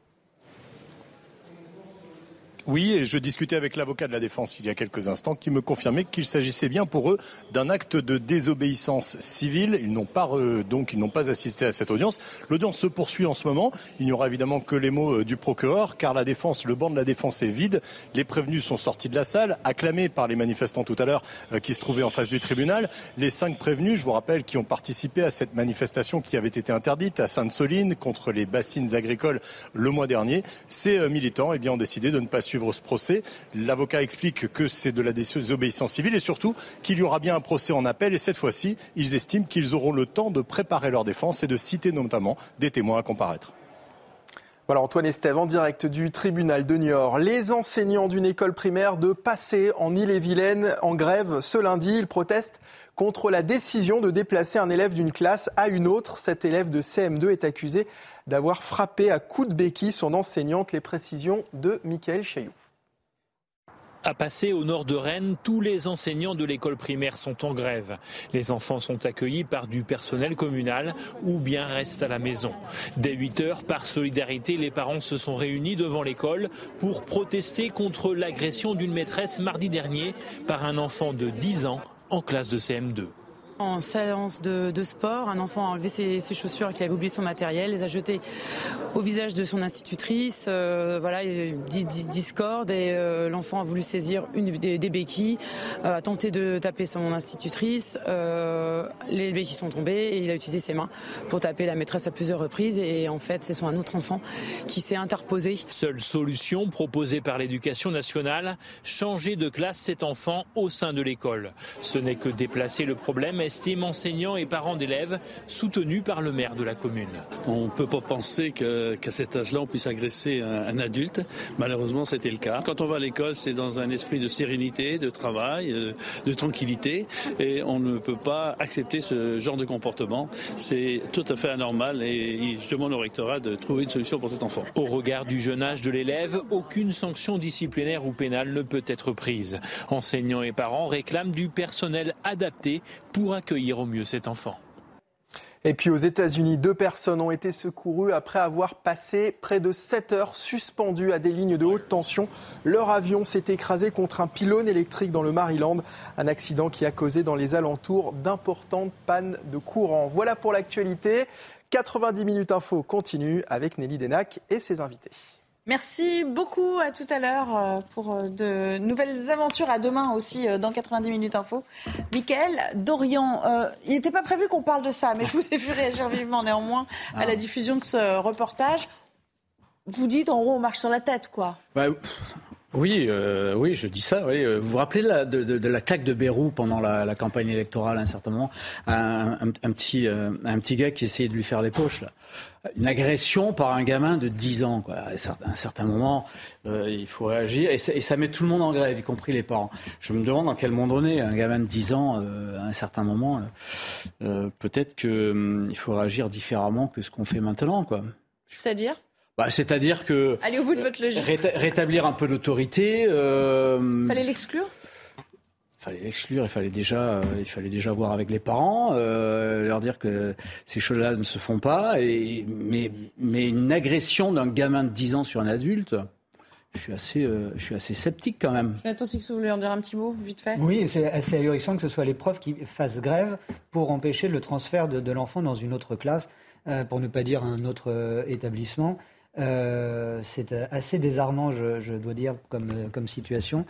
[SPEAKER 21] Oui, et je discutais avec l'avocat de la défense il y a quelques instants qui me confirmait qu'il s'agissait bien pour eux d'un acte de désobéissance civile. Ils n'ont pas donc ils n'ont pas assisté à cette audience. L'audience se poursuit en ce moment. Il n'y aura évidemment que les mots euh, du procureur car la défense, le banc de la défense est vide. Les prévenus sont sortis de la salle, acclamés par les manifestants tout à l'heure euh, qui se trouvaient en face du tribunal. Les cinq prévenus, je vous rappelle, qui ont participé à cette manifestation qui avait été interdite à Sainte-Soline contre les bassines agricoles le mois dernier, ces euh, militants eh bien, ont décidé de ne pas suivre ce procès. L'avocat explique que c'est de la désobéissance civile et surtout qu'il y aura bien un procès en appel et cette fois-ci, ils estiment qu'ils auront le temps de préparer leur défense et de citer notamment des témoins à comparaître.
[SPEAKER 19] Voilà Antoine Estève en direct du tribunal de Niort. Les enseignants d'une école primaire de Passé en Ille-et-Vilaine en grève ce lundi. Ils protestent contre la décision de déplacer un élève d'une classe à une autre. Cet élève de CM2 est accusé d'avoir frappé à coups de béquille son enseignante. Les précisions de Michael Chailloux.
[SPEAKER 22] À passer au nord de Rennes, tous les enseignants de l'école primaire sont en grève. Les enfants sont accueillis par du personnel communal ou bien restent à la maison. Dès 8 heures, par solidarité, les parents se sont réunis devant l'école pour protester contre l'agression d'une maîtresse mardi dernier par un enfant de 10 ans en classe de CM2.
[SPEAKER 23] En séance de, sport, un enfant a enlevé ses, chaussures qu'il avait oublié son matériel, les a jetées au visage de son institutrice. Euh, voilà, discorde et euh, l'enfant a voulu saisir une des, béquilles, euh, a tenté de taper son institutrice. les béquilles sont tombées et il a utilisé ses mains pour taper la maîtresse à plusieurs reprises. Et en fait, c'est un autre enfant qui s'est interposé.
[SPEAKER 22] Seule solution proposée par l'éducation nationale changer de classe cet enfant au sein de l'école. Ce n'est que déplacer le problème estiment enseignants et parents d'élèves, soutenus par le maire de la commune.
[SPEAKER 24] On ne peut pas penser qu'à cet âge-là, on puisse agresser un, adulte. Malheureusement, c'était le cas. Quand on va à l'école, c'est dans un esprit de sérénité, de travail, euh, de tranquillité, et on ne peut pas accepter ce genre de comportement. C'est tout à fait anormal et je demande au rectorat de trouver une solution pour cet enfant.
[SPEAKER 22] Au regard du jeune âge de l'élève, aucune sanction disciplinaire ou pénale ne peut être prise. Enseignants et parents réclament du personnel adapté pour accueillir au mieux cet enfant.
[SPEAKER 19] Et puis aux États-Unis, deux personnes ont été secourues après avoir passé près de 7 heures suspendues à des lignes de haute tension. Leur avion s'est écrasé contre un pylône électrique dans le Maryland, un accident qui a causé dans les alentours d'importantes pannes de courant. Voilà pour l'actualité. 90 minutes info continue avec Nelly Denac et ses invités.
[SPEAKER 1] Merci beaucoup. À tout à l'heure euh, pour euh, de nouvelles aventures. À demain aussi euh, dans 90 minutes info. Michael, Dorian, il n'était pas prévu qu'on parle de ça, mais je vous ai vu réagir vivement néanmoins à la ah. diffusion de ce reportage. Vous dites en gros on marche sur la tête, quoi.
[SPEAKER 16] Bah, oui, oui, je dis ça. Oui. Vous vous rappelez de, la claque de Bérou pendant la, campagne électorale à un certain moment? Un, petit, un petit gars qui essayait de lui faire les poches. Là une agression par un gamin de 10 ans. Quoi. À un certain moment, euh, il faut réagir. Et ça, met tout le monde en grève, y compris les parents. Je me demande dans quel monde on est. Un gamin de 10 ans, euh, à un certain moment, euh, peut-être qu'il hum, faut réagir différemment que ce qu'on fait maintenant.
[SPEAKER 1] C'est-à-dire?
[SPEAKER 16] Bah, C'est-à-dire que...
[SPEAKER 1] Allez au bout de votre logique.
[SPEAKER 16] rétablir un peu d'autorité.
[SPEAKER 1] Fallait l'exclure?
[SPEAKER 16] Fallait l'exclure, il fallait déjà, euh, il fallait déjà voir avec les parents, euh, leur dire que ces choses-là ne se font pas. Et, mais, mais une agression d'un gamin de 10 ans sur un adulte, je suis assez, euh, je suis assez sceptique quand même.
[SPEAKER 1] Attends, si vous voulez en dire un petit mot, vite fait.
[SPEAKER 15] Oui, c'est assez ahurissant que ce soit les profs qui fassent grève pour empêcher le transfert de, l'enfant dans une autre classe, pour ne pas dire un autre établissement. C'est assez désarmant, je, dois dire, comme, comme situation.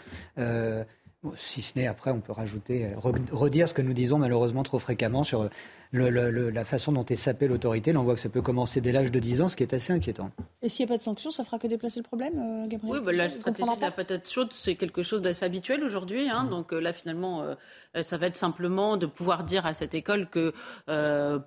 [SPEAKER 15] Si ce n'est, après, on peut rajouter, redire ce que nous disons malheureusement trop fréquemment sur la façon dont est sapée l'autorité. Là, on voit que ça peut commencer dès l'âge de 10 ans, ce qui est assez inquiétant.
[SPEAKER 1] Et s'il n'y a pas de sanction, ça fera que déplacer le problème, euh, Gabriel
[SPEAKER 8] Oui, bah, la stratégie de la patate chaude, c'est quelque chose d'assez habituel aujourd'hui. Hein. Mmh. Donc euh, là, finalement, euh, ça va être simplement de pouvoir dire à cette école que,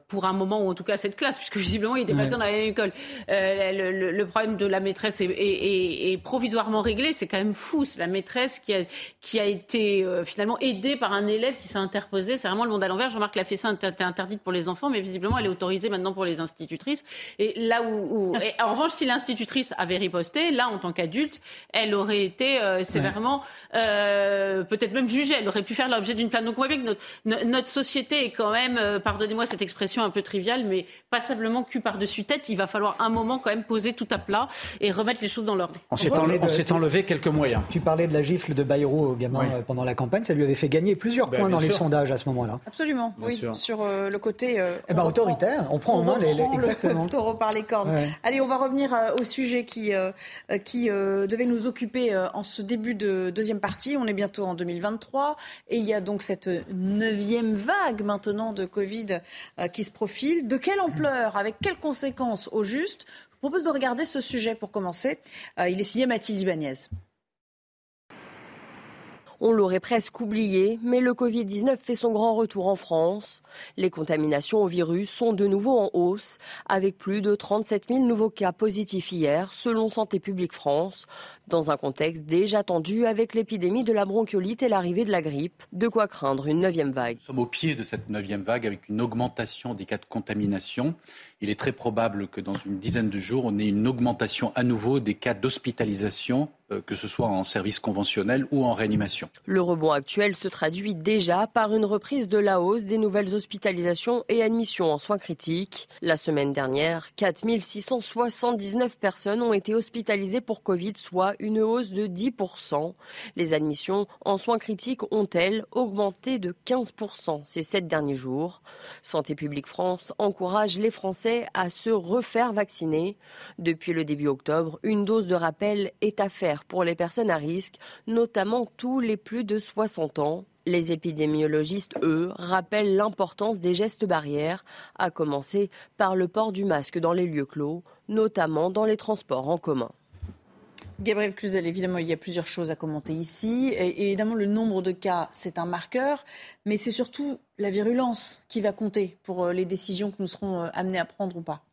[SPEAKER 8] pour un moment, ou en tout cas à cette classe, puisque visiblement, il est déplacé dans la même école, le, problème de la maîtresse est, provisoirement réglé. C'est quand même fou. C'est la maîtresse qui a, qui a été finalement aidée par un élève qui s'est interposé. C'est vraiment le monde à l'envers. Jean-Marc Lafessin était interdit pour les enfants, mais visiblement, elle est autorisée maintenant pour les institutrices. Et là où, en revanche, si l'institutrice avait riposté, là, en tant qu'adulte, elle aurait été euh, sévèrement, euh, peut-être même jugée. Elle aurait pu faire l'objet d'une plainte. Donc, on voit bien que notre, notre société est quand même, euh, pardonnez-moi cette expression un peu triviale, mais passablement cul par-dessus tête. Il va falloir un moment quand même poser tout à plat et remettre les choses dans l'ordre.
[SPEAKER 16] On s'est enlevé, quelques moyens.
[SPEAKER 15] Tu parlais de la gifle de Bayrou au gamin pendant la campagne. Ça lui avait fait gagner plusieurs ben, points dans les sondages à ce moment-là.
[SPEAKER 1] Absolument, oui. Sur le côté
[SPEAKER 15] euh, eh ben, autoritaire. On prend en main les, exactement.
[SPEAKER 1] le taureau par les cornes. Allez, on va revenir euh, au sujet qui, euh, qui devait nous occuper en ce début de deuxième partie. On est bientôt en 2023 et il y a donc cette neuvième vague maintenant de Covid qui se profile. De quelle ampleur, avec quelles conséquences au juste? Je vous propose de regarder ce sujet pour commencer. il est signé Mathilde Ibanez.
[SPEAKER 9] On l'aurait presque oublié, mais le Covid-19 fait son grand retour en France. Les contaminations au virus sont de nouveau en hausse, avec plus de 37 000 nouveaux cas positifs hier, selon Santé publique France, dans un contexte déjà tendu avec l'épidémie de la bronchiolite et l'arrivée de la grippe. De quoi craindre une neuvième vague.
[SPEAKER 6] Nous sommes au pied de cette neuvième vague avec une augmentation des cas de contamination. Il est très probable que dans une dizaine de jours, on ait une augmentation à nouveau des cas d'hospitalisation euh, que ce soit en service conventionnel ou en réanimation.
[SPEAKER 9] Le rebond actuel se traduit déjà par une reprise de la hausse des nouvelles hospitalisations et admissions en soins critiques. La semaine dernière, 4679 personnes ont été hospitalisées pour Covid, soit une hausse de 10%. Les admissions en soins critiques ont-elles augmenté de 15% ces sept derniers jours? Santé publique France encourage les Français à se refaire vacciner. Depuis le début octobre, une dose de rappel est à faire pour les personnes à risque, notamment tous les plus de 60 ans. Les épidémiologistes, eux, rappellent l'importance des gestes barrières, à commencer par le port du masque dans les lieux clos, notamment dans les transports en commun.
[SPEAKER 1] Gabriel Cluzel, évidemment, il y a plusieurs choses à commenter ici. Et évidemment, le nombre de cas, c'est un marqueur, mais c'est surtout la virulence qui va compter pour euh, les décisions que nous serons euh, amenés à prendre ou pas.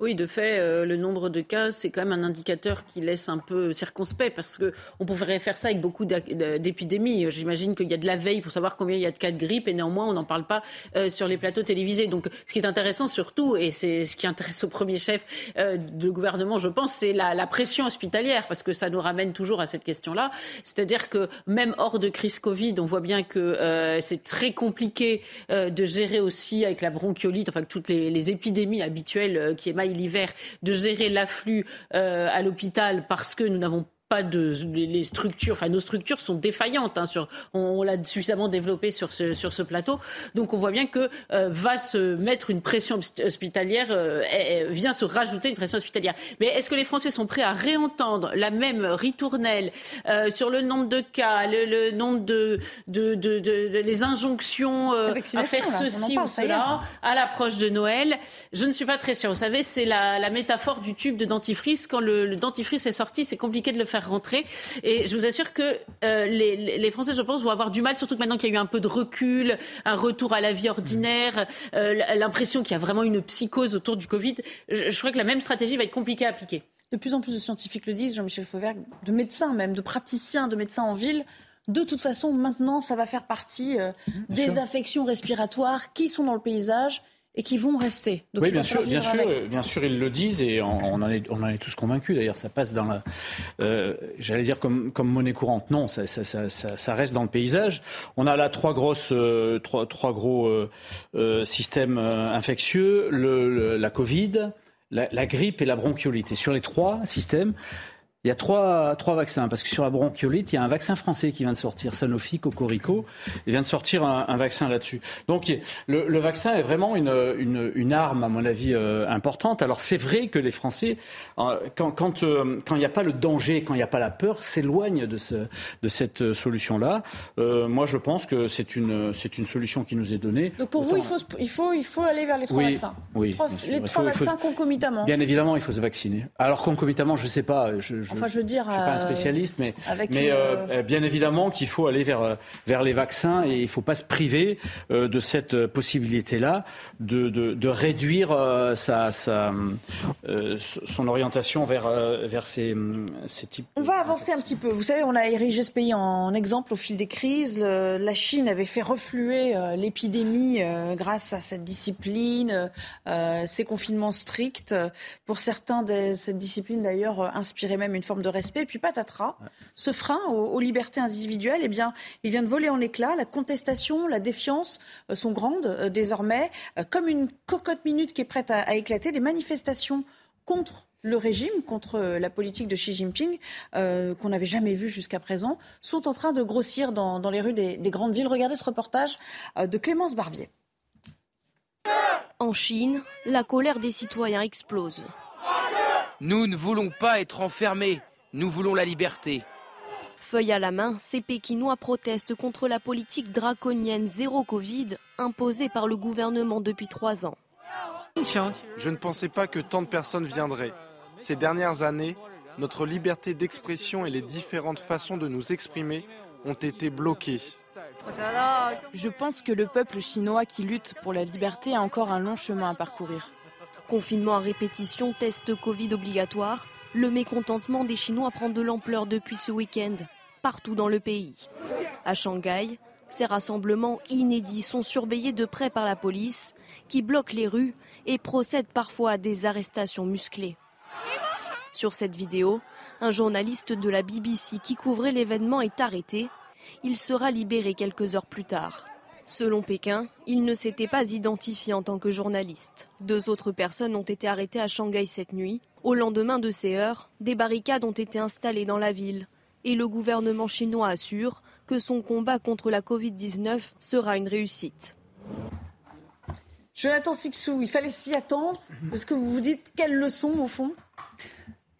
[SPEAKER 8] Oui, de fait, euh, le nombre de cas, c'est quand même un indicateur qui laisse un peu circonspect parce qu'on pourrait faire ça avec beaucoup d'épidémies. J'imagine qu'il y a de la veille pour savoir combien il y a de cas de grippe et néanmoins, on n'en parle pas euh, sur les plateaux télévisés. Donc, ce qui est intéressant surtout, et c'est ce qui intéresse au premier chef euh, de gouvernement, je pense, c'est la, pression hospitalière parce que ça nous ramène toujours à cette question-là. C'est-à-dire que même hors de crise Covid, on voit bien que c'est très compliqué de gérer aussi avec la bronchiolite, enfin, toutes les, les épidémies habituelles qui émaillent l'hiver de gérer l'afflux euh, à l'hôpital parce que nous n'avons pas de les structures, enfin nos structures sont défaillantes. Hein, sur, on, l'a suffisamment développé sur ce sur ce plateau, donc on voit bien que euh, va se mettre une pression hospitalière, euh, vient se rajouter une pression hospitalière. Mais est-ce que les Français sont prêts à réentendre la même ritournelle euh, sur le nombre de cas, le, nombre de, de, de, de, les injonctions à faire ceci ou cela à l'approche de Noël? Je ne suis pas très sûre. Vous savez, c'est la, la métaphore du tube de dentifrice. Quand le, le dentifrice est sorti, c'est compliqué de le faire rentrer. Et je vous assure que euh, les, Français, je pense, vont avoir du mal, surtout que maintenant qu'il y a eu un peu de recul, un retour à la vie ordinaire, euh, l'impression qu'il y a vraiment une psychose autour du Covid. Je, crois que la même stratégie va être compliquée à appliquer.
[SPEAKER 1] De plus en plus de scientifiques le disent, Jean-Michel Fauvergue, de médecins même, de praticiens, de médecins en ville. De toute façon, maintenant, ça va faire partie euh, des affections respiratoires qui sont dans le paysage et qui vont rester.
[SPEAKER 16] oui, bien sûr, bien sûr, bien sûr, ils le disent et on, en, est, on en est tous convaincus. D'ailleurs, ça passe dans la, euh, j'allais dire comme, comme monnaie courante. Non, ça, ça, ça, ça, reste dans le paysage. On a là trois grosses, euh, trois, trois gros euh, systèmes infectieux le, la Covid, la, la, grippe et la bronchiolite. Et sur les trois systèmes, il y a trois, trois vaccins, parce que sur la bronchiolite, il y a un vaccin français qui vient de sortir, Sanofi, Cocorico, il vient de sortir un, vaccin là-dessus. Donc le, le, vaccin est vraiment une, une, une, arme, à mon avis, euh, importante. Alors c'est vrai que les Français, euh, quand, quand, euh, quand il n'y a pas le danger, quand il n'y a pas la peur, s'éloignent de, ce, de cette solution-là. moi, je pense que c'est une, c'est une solution qui nous est donnée.
[SPEAKER 1] Donc pour vous, il faut, il, faut, il faut aller vers les trois vaccins
[SPEAKER 16] Oui,
[SPEAKER 1] les trois vaccins concomitamment
[SPEAKER 16] Bien évidemment, il faut se vacciner. Alors concomitamment, je ne sais pas. Je,
[SPEAKER 1] je, enfin, je veux dire,
[SPEAKER 16] je suis pas un euh, spécialiste, mais, mais euh, euh, bien évidemment qu'il faut aller vers, vers les vaccins et il ne faut pas se priver de cette possibilité-là de, de, de, réduire sa, sa son orientation vers, vers ces, ces types.
[SPEAKER 1] On va avancer un petit peu. Vous savez, on a érigé ce pays en exemple au fil des crises. la Chine avait fait refluer l'épidémie grâce à cette discipline, ces confinements stricts. Pour certains, cette discipline d'ailleurs inspirait même une forme de respect. Et puis patatras, ce frein aux, libertés individuelles, eh bien, il vient de voler en éclats. La contestation, la défiance euh, sont grandes euh, désormais, euh, comme une cocotte minute qui est prête à, éclater. Des manifestations contre le régime, contre la politique de Xi Jinping, qu'on n'avait jamais vu jusqu'à présent, sont en train de grossir dans, les rues des, des, grandes villes. Regardez ce reportage de Clémence Barbier.
[SPEAKER 25] En Chine, la colère des citoyens explose.
[SPEAKER 26] Nous ne voulons pas être enfermés, nous voulons la liberté.
[SPEAKER 25] Feuille à la main, ces Pékinois protestent contre la politique draconienne zéro Covid imposée par le gouvernement depuis trois ans.
[SPEAKER 27] Je ne pensais pas que tant de personnes viendraient. Ces dernières années, notre liberté d'expression et les différentes façons de nous exprimer ont été bloquées.
[SPEAKER 28] Je pense que le peuple chinois qui lutte pour la liberté a encore un long chemin à parcourir.
[SPEAKER 25] Confinement à répétition, test Covid obligatoire, le mécontentement des Chinois prend de l'ampleur depuis ce week-end, partout dans le pays. À Shanghai, ces rassemblements inédits sont surveillés de près par la police, qui bloque les rues et procède parfois à des arrestations musclées. Sur cette vidéo, un journaliste de la BBC qui couvrait l'événement est arrêté. Il sera libéré quelques heures plus tard. Selon Pékin, il ne s'était pas identifié en tant que journaliste. Deux autres personnes ont été arrêtées à Shanghai cette nuit. Au lendemain de ces heures, des barricades ont été installées dans la ville. Et le gouvernement chinois assure que son combat contre la Covid-19 sera une réussite.
[SPEAKER 1] Jonathan Sixou, il fallait s'y attendre. Est-ce que vous vous dites quelle leçon au fond?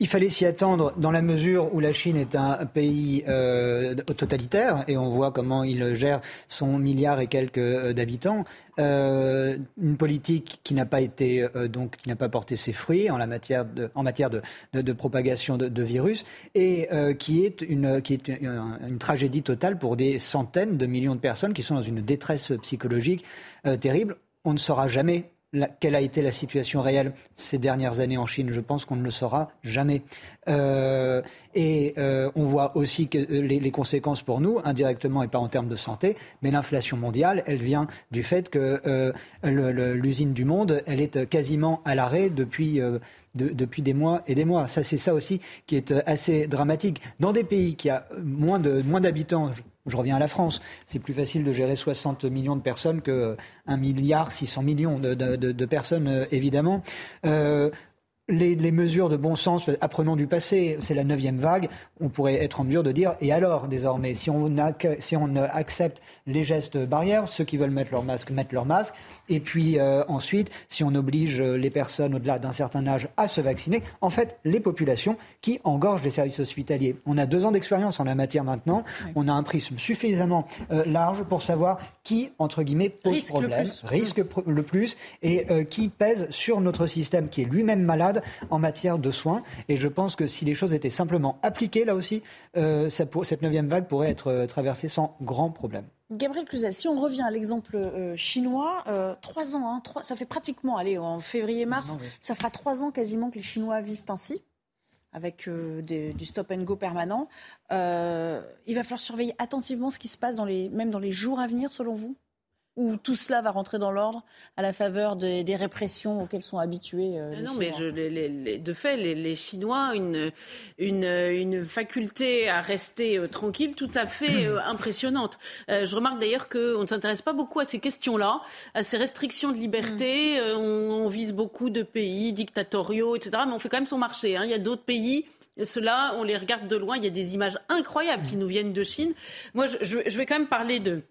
[SPEAKER 15] Il fallait s'y attendre dans la mesure où la Chine est un pays euh, totalitaire et on voit comment il gère son milliard et quelques euh, d'habitants. Euh, une politique qui n'a pas été donc qui n'a pas porté ses fruits en la matière de, en matière de, de, propagation de, virus et qui est une qui est une, tragédie totale pour des centaines de millions de personnes qui sont dans une détresse psychologique terrible. On ne saura jamais quelle a été la situation réelle ces dernières années en Chine? Je pense qu'on ne le saura jamais. Euh, et euh, on voit aussi que euh, les, conséquences pour nous, indirectement et pas en termes de santé, mais l'inflation mondiale, elle vient du fait que l'usine du monde, elle est quasiment à l'arrêt depuis. depuis des mois et des mois. Ça, c'est ça aussi qui est assez dramatique. Dans des pays qui ont moins d'habitants, je reviens à la France. C'est plus facile de gérer 60 millions de personnes que 1 milliard 600 millions de, personnes, euh, évidemment. Euh, les, mesures de bon sens, apprenons du passé, c'est la neuvième vague, on pourrait être en mesure de dire, et alors désormais, si on, si on accepte les gestes barrières, ceux qui veulent mettre leur masque mettent leur masque, et puis euh, ensuite, si on oblige les personnes au-delà d'un certain âge à se vacciner, en fait, les populations qui engorgent les services hospitaliers. On a deux ans d'expérience en la matière maintenant, on a un prisme suffisamment euh, large pour savoir qui, entre guillemets, pose risque problème, le risque le plus, et euh, qui pèse sur notre système qui est lui-même malade en matière de soins. Et je pense que si les choses étaient simplement appliquées, là aussi, euh, cette neuvième vague pourrait être euh, traversée sans grand problème.
[SPEAKER 1] Gabriel Cluzel, si on revient à l'exemple euh, chinois, trois ans, hein, ça fait pratiquement, allez, en février-mars, ça fera trois ans quasiment que les Chinois vivent ainsi, avec du stop and go permanent. il va falloir surveiller attentivement ce qui se passe dans les, même dans les jours à venir, selon vous? Où tout cela va rentrer dans l'ordre à la faveur des, répressions auxquelles sont habitués euh, les
[SPEAKER 8] Non,
[SPEAKER 1] mais
[SPEAKER 8] de fait, les, Chinois ont une, une, faculté à rester euh, tranquille tout à fait euh, impressionnante. je remarque d'ailleurs qu'on ne s'intéresse pas beaucoup à ces questions-là, à ces restrictions de liberté. Mm. On, vise beaucoup de pays dictatoriaux, etc. Mais on fait quand même son marché. Hein. Il y a d'autres pays ceux-là, on les regarde de loin, il y a des images incroyables qui mm. nous viennent de Chine. Moi, je vais quand même parler de,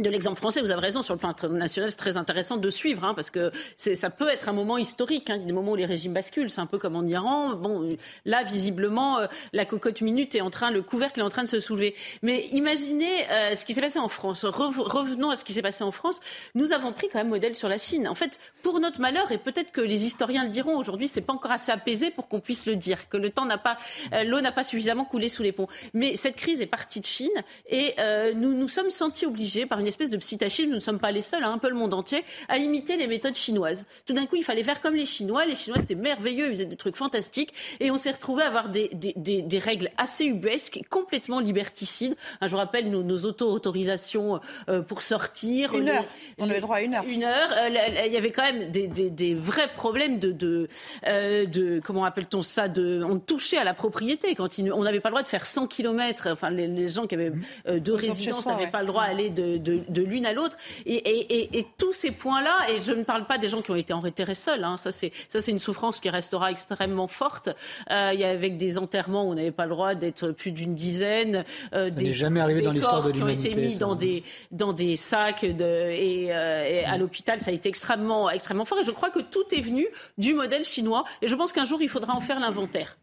[SPEAKER 8] de l'exemple français, vous avez raison, sur le plan international, c'est très intéressant de suivre, hein, parce que ça peut être un moment historique, hein, des moments où les régimes basculent, c'est un peu comme en Iran. Bon, là, visiblement, euh, la cocotte minute est en train, le couvercle est en train de se soulever. Mais imaginez euh, ce qui s'est passé en France. revenons à ce qui s'est passé en France. Nous avons pris quand même modèle sur la Chine. En fait, pour notre malheur, et peut-être que les historiens le diront aujourd'hui, c'est pas encore assez apaisé pour qu'on puisse le dire, que le temps n'a pas, euh, l'eau n'a pas suffisamment coulé sous les ponts. Mais cette crise est partie de Chine, et nous nous sommes sentis obligés par une espèce de psytachisme, nous ne sommes pas les seuls, hein, un peu le monde entier, à imiter les méthodes chinoises. Tout d'un coup, il fallait faire comme les Chinois. Les Chinois, c'était merveilleux, ils faisaient des trucs fantastiques. Et on s'est retrouvé à avoir des, des, des, règles assez ubuesques, complètement liberticides. Hein, je vous rappelle nos, nos auto-autorisations euh, pour sortir.
[SPEAKER 1] Une heure. On avait droit à une heure.
[SPEAKER 8] Une heure. Euh, il y avait quand même des, vrais problèmes de, de, euh, de comment appelle-t-on ça de, On touchait à la propriété. Quand on n'avait pas le droit de faire 100 km. Enfin, les, gens qui avaient mmh. deux résidences n'avaient pas le droit d'aller de, de, de l'une à l'autre. Et, tous ces points-là, et je ne parle pas des gens qui ont été enterrés seuls, hein, ça c'est une souffrance qui restera extrêmement forte. Euh, il y a avec des enterrements où on n'avait pas le droit d'être plus d'une dizaine.
[SPEAKER 15] Euh, ça n'est jamais arrivé dans l'histoire de
[SPEAKER 8] l'humanité. Qui ont été mis dans des, dans des sacs de, et, euh, à l'hôpital, ça a été extrêmement, extrêmement fort. Et je crois que tout est venu du modèle chinois. Et je pense qu'un jour, il faudra en faire l'inventaire.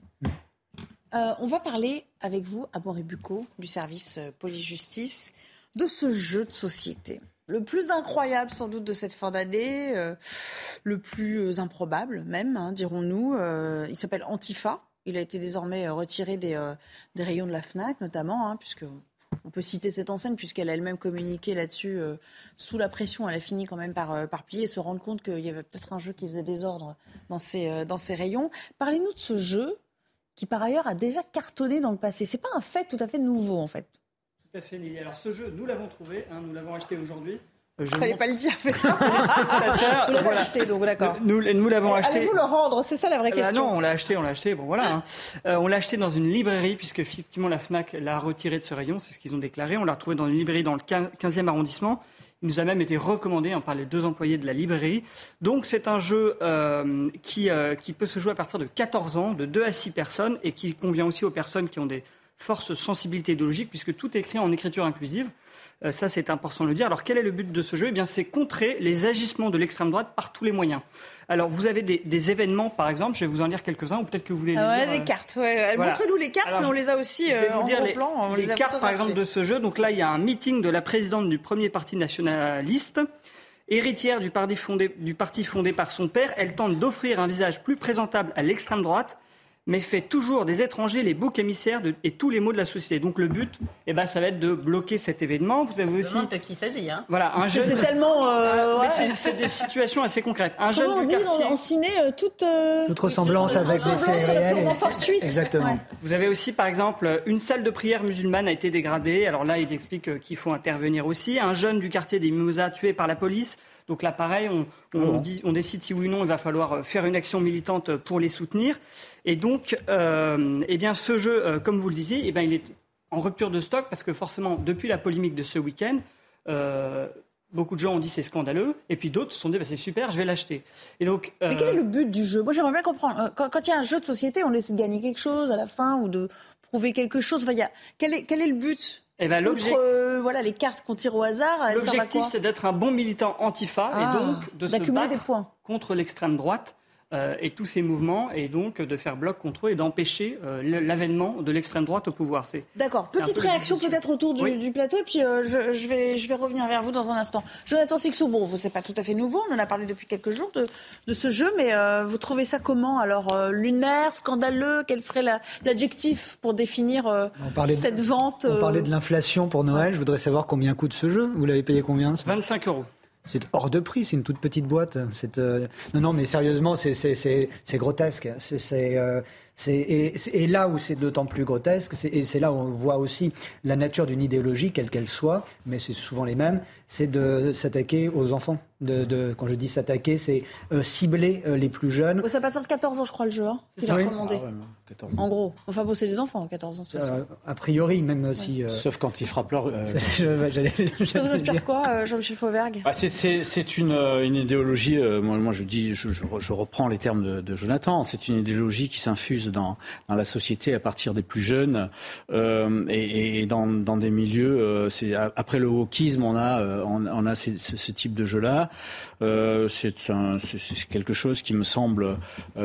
[SPEAKER 1] on va parler avec vous, à Bucco, du service police-justice de ce jeu de société. Le plus incroyable sans doute de cette fin d'année, euh, le plus euh, improbable même, hein, dirons-nous. Euh, il s'appelle Antifa. Il a été désormais retiré des, rayons de la FNAC notamment, hein, puisque on peut citer cette enseigne puisqu'elle a elle-même communiqué là-dessus sous la pression. Elle a fini quand même par, plier et se rendre compte qu'il y avait peut-être un jeu qui faisait désordre dans ces, dans ces rayons. Parlez-nous de ce jeu qui par ailleurs a déjà cartonné dans le passé. C'est pas un fait tout à fait nouveau en fait.
[SPEAKER 29] Tout à fait, Nelly. Alors ce jeu, nous l'avons trouvé, hein, nous l'avons acheté aujourd'hui.
[SPEAKER 1] Il ne fallait pas le dire. vous l'avez acheté, donc d'accord.
[SPEAKER 29] Nous, nous l'avons acheté.
[SPEAKER 1] Allez-vous le rendre? C'est ça la vraie
[SPEAKER 29] ah
[SPEAKER 1] bah question.
[SPEAKER 29] non, on l'a acheté, on l'a acheté. Bon voilà. Hein. Euh, on l'a acheté dans une librairie puisque effectivement la Fnac l'a retiré de ce rayon, c'est ce qu'ils ont déclaré. On l'a retrouvé dans une librairie dans le 15e arrondissement. Il nous a même été recommandé par les deux employés de la librairie. Donc c'est un jeu euh, qui, euh, qui peut se jouer à partir de 14 ans, de 2 à 6 personnes, et qui convient aussi aux personnes qui ont des force sensibilité idéologique, puisque tout est écrit en écriture inclusive. Euh, ça, c'est important de le dire. Alors, quel est le but de ce jeu? Eh bien, c'est contrer les agissements de l'extrême droite par tous les moyens. Alors, vous avez des, événements, par exemple, je vais vous en lire quelques-uns, ou peut-être que vous voulez les
[SPEAKER 1] ah
[SPEAKER 29] ouais,
[SPEAKER 1] lire. des cartes, ouais. Montrez-nous les cartes, mais on les a aussi
[SPEAKER 29] je vais vous
[SPEAKER 1] en
[SPEAKER 29] dire
[SPEAKER 1] les, plan.
[SPEAKER 29] les, cartes, par exemple, de ce jeu. Donc là, il y a un meeting de la présidente du premier parti nationaliste. Héritière du parti, fondé, du parti fondé par son père, elle tente d'offrir un visage plus présentable à l'extrême droite mais fait toujours des étrangers les boucs émissaires de, et tous les maux de la société. Donc le but, eh ben, ça va être de bloquer cet événement. Vous avez aussi.
[SPEAKER 8] De qui s'agit, hein
[SPEAKER 29] Voilà, un jeune.
[SPEAKER 1] C'est tellement. Euh,
[SPEAKER 29] C'est des situations assez concrètes. Un
[SPEAKER 1] Comment
[SPEAKER 29] jeune
[SPEAKER 1] on
[SPEAKER 29] du
[SPEAKER 1] dit
[SPEAKER 29] quartier...
[SPEAKER 1] en ciné euh, toute. Euh...
[SPEAKER 15] Toute ressemblance avec des faits réels.
[SPEAKER 1] et... fortuite.
[SPEAKER 15] Exactement. Ouais.
[SPEAKER 29] Vous avez aussi, par exemple, une salle de prière musulmane a été dégradée. Alors là, il explique qu'il faut intervenir aussi. Un jeune du quartier des Mimosas tué par la police. Donc là, pareil, on, on, dit, on, décide si oui ou non il va falloir faire une action militante pour les soutenir. Et donc, euh, eh bien, ce jeu, euh, comme vous le disiez, eh bien, il est en rupture de stock parce que forcément, depuis la polémique de ce week-end, euh, beaucoup de gens ont dit c'est scandaleux, et puis d'autres se sont dit bah, c'est super, je vais l'acheter. Et donc,
[SPEAKER 1] Mais quel est le but du jeu? Moi, j'aimerais bien comprendre. Quand, quand, il y a un jeu de société, on essaie de gagner quelque chose à la fin ou de prouver quelque chose. Enfin, il y a... quel, est, quel est le but?
[SPEAKER 29] Eh ben,
[SPEAKER 1] Outre, euh, voilà, les cartes qu'on tire au hasard,
[SPEAKER 29] L'objectif, c'est d'être un bon militant antifa
[SPEAKER 1] ah,
[SPEAKER 29] et donc de se battre
[SPEAKER 1] des points.
[SPEAKER 29] contre l'extrême droite. Euh, et tous ces mouvements, et donc de faire bloc contre eux et d'empêcher euh, l'avènement de l'extrême droite au pouvoir.
[SPEAKER 1] D'accord. Petite réaction peut-être autour du, oui. du, plateau, et puis euh, je, je, vais, je vais revenir vers vous dans un instant. Jonathan Sixou, bon, c'est pas tout à fait nouveau, on en a parlé depuis quelques jours de, de ce jeu, mais euh, vous trouvez ça comment Alors, euh, lunaire, scandaleux, quel serait l'adjectif pour définir cette
[SPEAKER 15] de,
[SPEAKER 1] vente
[SPEAKER 15] On parlait de l'inflation pour Noël, je voudrais savoir combien coûte ce jeu. Vous l'avez payé combien
[SPEAKER 29] 25 euros.
[SPEAKER 15] C'est hors de prix, c'est une toute petite boîte. Euh... Non, non, mais sérieusement, c'est grotesque. C'est euh, et, et, là où c'est d'autant plus grotesque, et c'est là où on voit aussi la nature d'une idéologie, quelle qu'elle soit, mais c'est souvent les mêmes, c'est de s'attaquer aux enfants. De, de, quand je dis s'attaquer, c'est euh, cibler euh, les plus jeunes.
[SPEAKER 1] Ça passe de 14 ans, je crois, le jeu. Hein,
[SPEAKER 15] c'est oui.
[SPEAKER 1] recommandé.
[SPEAKER 15] Ah
[SPEAKER 1] ouais, en gros. Enfin, bon, c'est des enfants, 14 ans, de toute façon.
[SPEAKER 15] Euh, a priori, même ouais. si.
[SPEAKER 16] Sauf quand ils frappent leur.
[SPEAKER 1] Ça vous inspire quoi, Jean-Michel Fauvergue
[SPEAKER 16] bah, C'est une, une, idéologie, moi, moi, je dis, je, je, je reprends les termes de, de Jonathan, c'est une idéologie qui s'infuse dans, dans la société à partir des plus jeunes euh, et, dans, des milieux. Euh, après le wokisme, on a on, on a ces, ce, ce, type de jeu là. Euh, c'est quelque chose qui me semble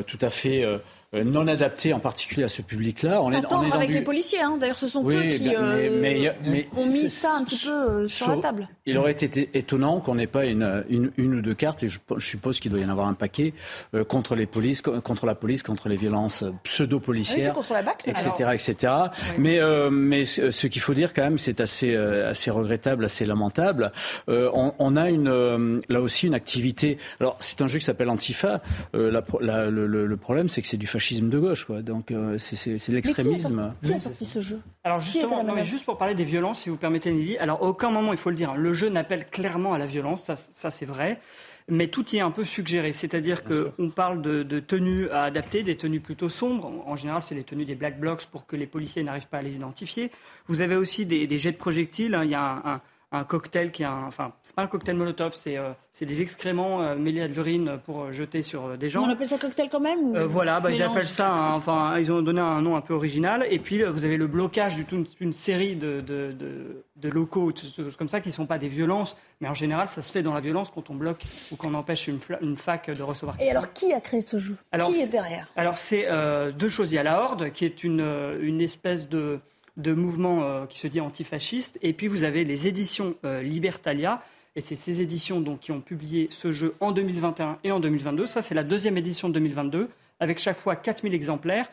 [SPEAKER 16] tout à fait non adapté en particulier à ce public-là.
[SPEAKER 1] On est, on est avec du... les policiers, hein. d'ailleurs ce sont
[SPEAKER 16] oui,
[SPEAKER 1] eux qui
[SPEAKER 16] mais, euh, mais, mais,
[SPEAKER 1] ont mis ça un petit peu euh, sur, sur, la table.
[SPEAKER 16] Il aurait été étonnant qu'on n'ait pas une, une, une, ou deux cartes, et je, je suppose qu'il doit y en avoir un paquet, euh, contre, les polices, contre la police, contre les violences pseudo-policières,
[SPEAKER 1] oui, la BAC,
[SPEAKER 16] etc. Alors... etc. Oui. Mais, euh, mais ce qu'il faut dire quand même, c'est assez, assez regrettable, assez lamentable. On, on, a une, là aussi une activité. Alors c'est un jeu qui s'appelle Antifa. La, la, le, le, problème, c'est que c'est du fascisme de gauche, quoi. Donc euh, c'est l'extrémisme.
[SPEAKER 1] Qui, qui, a sorti ce jeu?
[SPEAKER 29] Alors justement, non, mais juste pour parler des violences, si vous permettez, Nelly. Alors à aucun moment, il faut le dire, le jeu n'appelle clairement à la violence, ça, ça c'est vrai. Mais tout y est un peu suggéré, c'est-à-dire qu'on parle de, de, tenues à adapter, des tenues plutôt sombres. En général, c'est les tenues des black blocs pour que les policiers n'arrivent pas à les identifier. Vous avez aussi des, des jets de projectiles. Il y a un, un un cocktail qui a un, enfin c'est pas un cocktail molotov c'est euh, c'est des excréments euh, mêlés à de l'urine pour euh, jeter sur des gens.
[SPEAKER 1] On appelle ça cocktail quand même ou...
[SPEAKER 29] voilà bah, ils appellent ça enfin ils ont donné un nom un peu original. Et puis vous avez le blocage d'une une série de, de, de, de locaux de choses comme ça qui sont pas des violences. Mais en général ça se fait dans la violence quand on bloque ou qu'on empêche une, une, fac de recevoir.
[SPEAKER 1] Et alors qui a créé ce jeu?
[SPEAKER 29] Alors,
[SPEAKER 1] qui est derrière?
[SPEAKER 29] alors c'est deux choses. Il y a la Horde qui est une, une espèce de de mouvement euh, qui se dit antifasciste. Et puis vous avez les éditions euh, Libertalia. Et c'est ces éditions donc, qui ont publié ce jeu en 2021 et en 2022. Ça, c'est la deuxième édition de 2022, avec chaque fois 4000 exemplaires.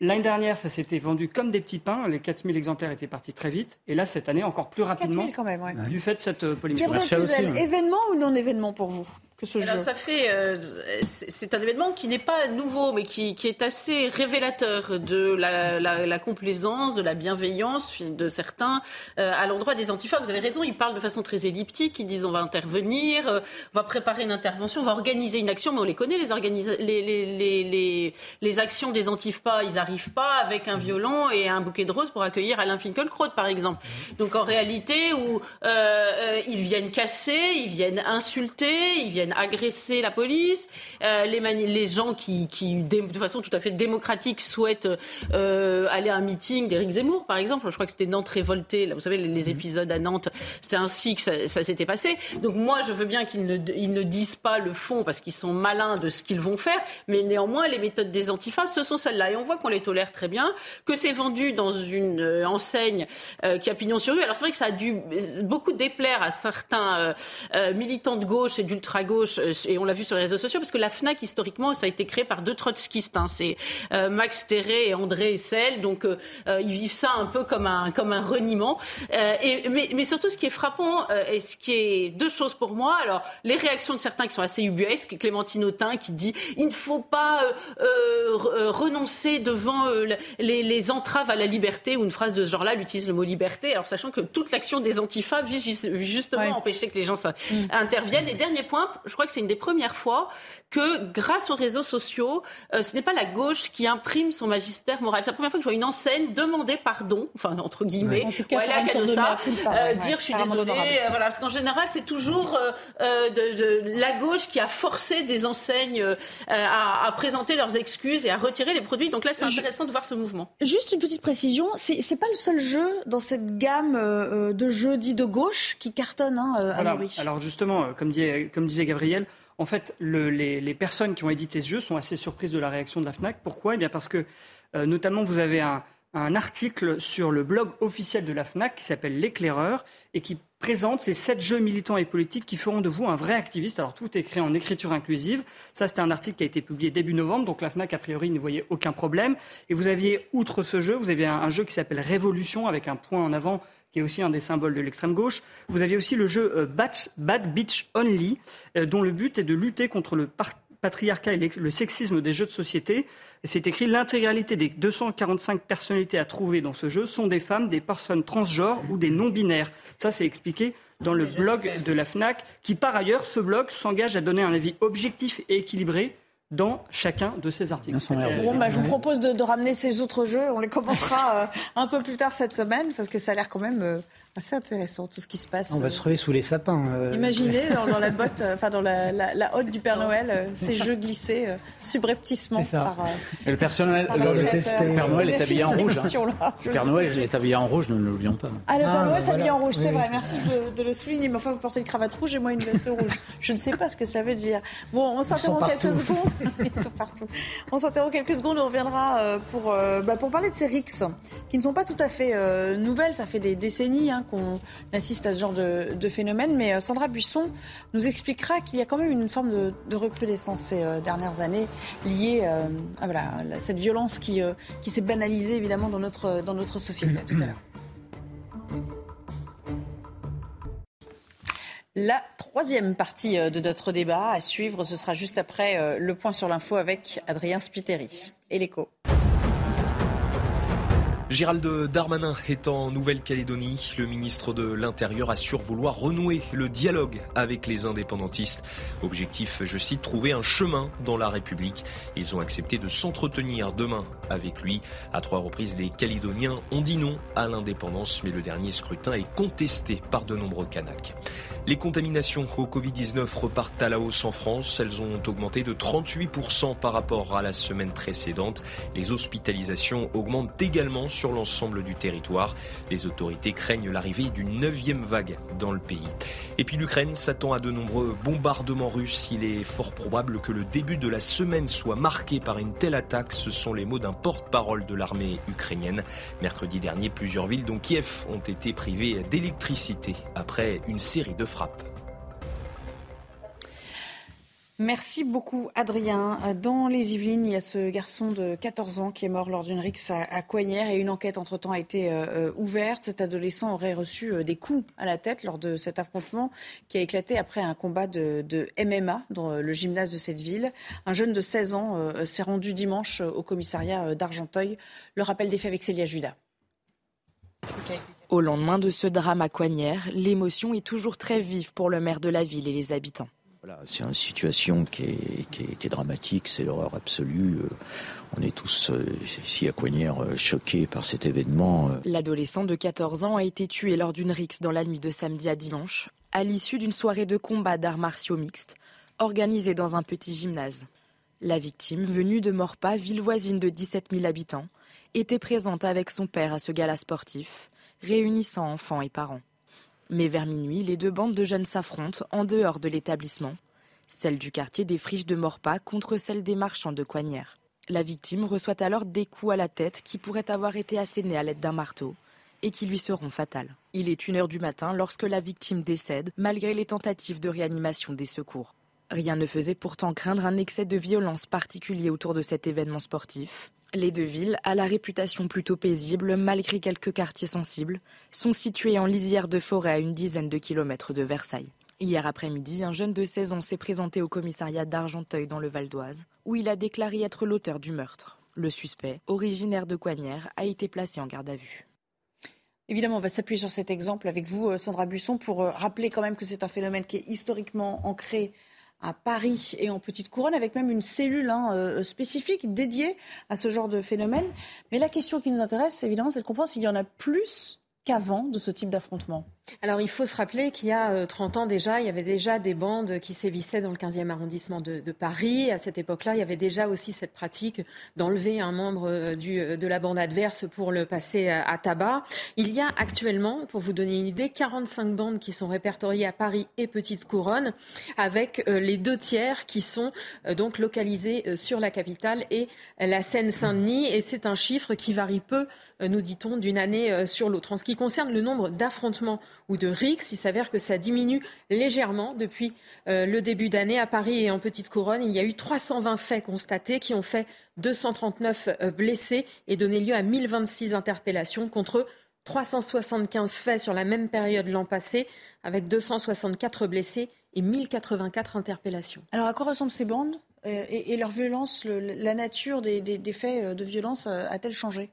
[SPEAKER 29] L'année dernière, ça s'était vendu comme des petits pains. Les 4000 exemplaires étaient partis très vite. Et là, cette année, encore plus rapidement,
[SPEAKER 1] quand même, ouais.
[SPEAKER 29] du fait de cette euh, polémique.
[SPEAKER 1] Gabriel événement ou non événement pour vous? Que ce
[SPEAKER 8] Alors,
[SPEAKER 1] jeu
[SPEAKER 8] ça fait, euh, c'est un événement qui n'est pas nouveau, mais qui, qui, est assez révélateur de la, la, la, complaisance, de la bienveillance de certains euh, à l'endroit des antifas. Vous avez raison, ils parlent de façon très elliptique, ils disent on va intervenir, euh, on va préparer une intervention, on va organiser une action, mais on les connaît, les, les, les, les, les, actions des antifas, ils n'arrivent pas avec un violon et un bouquet de roses pour accueillir Alain Finkielkraut, par exemple. Donc en réalité, où ils viennent casser, ils viennent insulter, ils viennent viennent agresser la police, les, les, gens qui, qui, de façon tout à fait démocratique, souhaitent aller à un meeting d'Éric Zemmour, par exemple. Je crois que c'était Nantes révoltée. Là, vous savez, les, mhm. épisodes à Nantes, c'était ainsi que ça, ça s'était passé. Donc moi, je veux bien qu'ils ne, ils ne disent pas le fond parce qu'ils sont malins de ce qu'ils vont faire, mais néanmoins, les méthodes des antifas, ce sont celles-là. Et on voit qu'on les tolère très bien, que c'est vendu dans une euh, enseigne euh, qui a pignon sur rue. Alors c'est vrai que ça a dû beaucoup déplaire à certains euh, militants de gauche et d'ultra-gauche, et on l'a vu sur les réseaux sociaux, parce que la FNAC, historiquement, ça a été créé par deux trotskistes. Hein. C'est Max Terré et André Essel. Donc ils vivent ça un peu comme un, comme un reniement. et, mais, mais, surtout, ce qui est frappant, et ce qui est deux choses pour moi, alors les réactions de certains qui sont assez ubuesques, Clémentine Autain qui dit il ne faut pas renoncer devant les, les entraves à la liberté, ou une phrase de ce genre-là, elle utilise le mot liberté, alors sachant que toute l'action des antifas vise justement à empêcher que les gens mm. interviennent. Et dernier point, je crois que c'est une des premières fois que grâce aux réseaux sociaux, euh, ce n'est pas la gauche qui imprime son magistère moral. C'est la première fois que je vois une enseigne demander pardon, enfin entre guillemets, ouais. ou aller à Canossa, euh, dire je suis désolée, euh, voilà, parce qu'en général c'est toujours de, de, la gauche qui a forcé des enseignes à, à, présenter leurs excuses et à retirer les produits. Donc là c'est intéressant de voir ce mouvement.
[SPEAKER 1] Juste une petite précision, c'est c'est pas le seul jeu dans cette gamme de jeux dits de gauche qui cartonne hein, à
[SPEAKER 29] voilà. Alors justement, comme disait, comme disait Gabriel, en fait, les, personnes qui ont édité ce jeu sont assez surprises de la réaction de la FNAC. Pourquoi? Eh bien parce que, euh, notamment, vous avez un, article sur le blog officiel de la FNAC qui s'appelle L'éclaireur et qui présente ces sept jeux militants et politiques qui feront de vous un vrai activiste. Alors tout est écrit en écriture inclusive. Ça, c'était un article qui a été publié début novembre, donc la FNAC, a priori, ne voyait aucun problème. Et vous aviez, outre ce jeu, vous aviez un jeu qui s'appelle Révolution avec un point en avant qui est aussi un des symboles de l'extrême gauche. Vous aviez aussi le jeu euh, Bad Beach Only, euh, dont le but est de lutter contre le patriarcat et le sexisme des jeux de société. C'est écrit l'intégralité des 245 personnalités à trouver dans ce jeu sont des femmes, des personnes transgenres ou des non-binaires. Ça, c'est expliqué dans le blog de la FNAC, qui par ailleurs, ce blog s'engage à donner un avis objectif et équilibré dans chacun de ces articles.
[SPEAKER 1] Bon, bah, je vous propose de, de, ramener ces autres jeux. On les commentera euh, un peu plus tard cette semaine parce que ça a l'air quand même euh, c'est intéressant tout ce qui se passe.
[SPEAKER 15] On va se trouver sous les sapins.
[SPEAKER 1] Euh. Imaginez dans, la botte, euh, enfin dans la, la, hotte du Père Noël, euh, ces jeux glissés subrepticement par.
[SPEAKER 16] le personnel, le, Père Noël est habillé en rouge. Hein. Le Père Noël est habillé en rouge, ne l'oublions pas.
[SPEAKER 1] Ah, le Père ah, Noël est habillé en rouge, c'est vrai. Merci de, le souligner. Mais enfin, vous portez une cravate rouge et moi une veste rouge. Je ne sais pas ce que ça veut dire. Bon, on s'interrompt quelques secondes. Ils sont partout. On s'interrompt quelques secondes. On reviendra pour bah, pour parler de ces rixes qui ne sont pas tout à fait nouvelles. Ça fait des décennies hein, qu'on assiste à ce genre de, phénomène. Mais euh, Sandra Buisson nous expliquera qu'il y a quand même une forme de, recrudescence ces euh, dernières années liée euh, à, voilà, cette violence qui, qui s'est banalisée évidemment dans notre, dans notre société. Tout à l'heure. La troisième partie de notre débat à suivre, ce sera juste après le point sur l'info avec Adrien Spiteri et l'écho.
[SPEAKER 2] Gérald Darmanin est en Nouvelle-Calédonie. Le ministre de l'Intérieur assure vouloir renouer le dialogue avec les indépendantistes. Objectif, je cite, trouver un chemin dans la République. Ils ont accepté de s'entretenir demain avec lui. À trois reprises, les Calédoniens ont dit non à l'indépendance, mais le dernier scrutin est contesté par de nombreux Kanaks. Les contaminations au Covid-19 repartent à la hausse en France. Elles ont augmenté de 38% par rapport à la semaine précédente. Les hospitalisations augmentent également sur l'ensemble du territoire. Les autorités craignent l'arrivée d'une neuvième vague dans le pays. Et puis l'Ukraine s'attend à de nombreux bombardements russes. Il est fort probable que le début de la semaine soit marqué par une telle attaque. Ce sont les mots d'un porte-parole de l'armée ukrainienne. Mercredi dernier, plusieurs villes dont Kiev ont été privées d'électricité après une série de frappes.
[SPEAKER 1] Merci beaucoup, Adrien. Dans les Yvelines, il y a ce garçon de 14 ans qui est mort lors d'une rixe à, Coignères et une enquête entre-temps a été euh, euh, ouverte. Cet adolescent aurait reçu euh, des coups à la tête lors de cet affrontement qui a éclaté après un combat de, MMA dans le gymnase de cette ville. Un jeune de 16 ans s'est rendu dimanche au commissariat d'Argenteuil. Le rappel des faits avec Célia Judas.
[SPEAKER 30] Au lendemain de ce drame à Coignères, l'émotion est toujours très vive pour le maire de la ville et les habitants
[SPEAKER 31] c'est une situation qui est, dramatique, c'est l'horreur absolue. Euh, on est tous euh, ici à Coignères euh, choqués par cet événement.
[SPEAKER 30] L'adolescent de 14 ans a été tué lors d'une rixe dans la nuit de samedi à dimanche, à l'issue d'une soirée de combat d'arts martiaux mixtes. organisé dans un petit gymnase. La victime, venue de Morpa, ville voisine de 17 000 habitants, était présente avec son père à ce gala sportif, réunissant enfants et parents. Mais vers minuit, les deux bandes de jeunes s'affrontent en dehors de l'établissement, celle du quartier des Friches de Morpa contre celle des marchands de Coignères. La victime reçoit alors des coups à la tête qui pourraient avoir été assénés à l'aide d'un marteau et qui lui seront fatales. Il est une heure du matin lorsque la victime décède, malgré les tentatives de réanimation des secours. Rien ne faisait pourtant craindre un excès de violence particulier autour de cet événement sportif. Les deux villes, à la réputation plutôt paisible malgré quelques quartiers sensibles, sont situées en lisière de forêt à une dizaine de kilomètres de Versailles. Hier après-midi, un jeune de 16 ans s'est présenté au commissariat d'Argenteuil dans le Val d'Oise, où il a déclaré être l'auteur du meurtre. Le suspect, originaire de Coignères, a été placé en garde à vue.
[SPEAKER 1] Évidemment, on va s'appuyer sur cet exemple avec vous, euh, Sandra Busson, pour euh, rappeler quand même que c'est un phénomène qui est historiquement ancré à Paris et en Petite Couronne, avec même une cellule hein, euh, spécifique dédiée à ce genre de phénomène. Mais la question qui nous intéresse, évidemment, c'est de comprendre s'il y en a plus qu'avant de ce type d'affrontement
[SPEAKER 32] alors il faut se rappeler qu'il y a 30 euh, ans déjà, il y avait déjà des bandes qui sévissaient dans le 15e arrondissement de, Paris. À cette époque-là, il y avait déjà aussi cette pratique d'enlever un membre euh, euh, de la bande adverse pour le passer à, tabac. Il y a actuellement, pour vous donner une idée, 45 bandes qui sont répertoriées à Paris et Petite Couronne, avec les deux tiers qui sont donc localisés sur la capitale et la Seine-Saint-Denis. Et c'est un chiffre qui varie peu, nous dit-on, d'une année sur l'autre. En ce qui concerne le nombre d'affrontements ou de RIX. Il s'avère que ça diminue légèrement depuis euh, le début d'année. À Paris et en Petite Couronne, il y a eu 320 faits constatés qui ont fait 239 euh, blessés et donné lieu à 1026 interpellations contre 375 faits sur la même période l'an passé, avec 264 blessés et 1084 interpellations.
[SPEAKER 1] Alors à quoi ressemblent ces bandes euh, et, leur violence, la nature des faits de violence a-t-elle changé?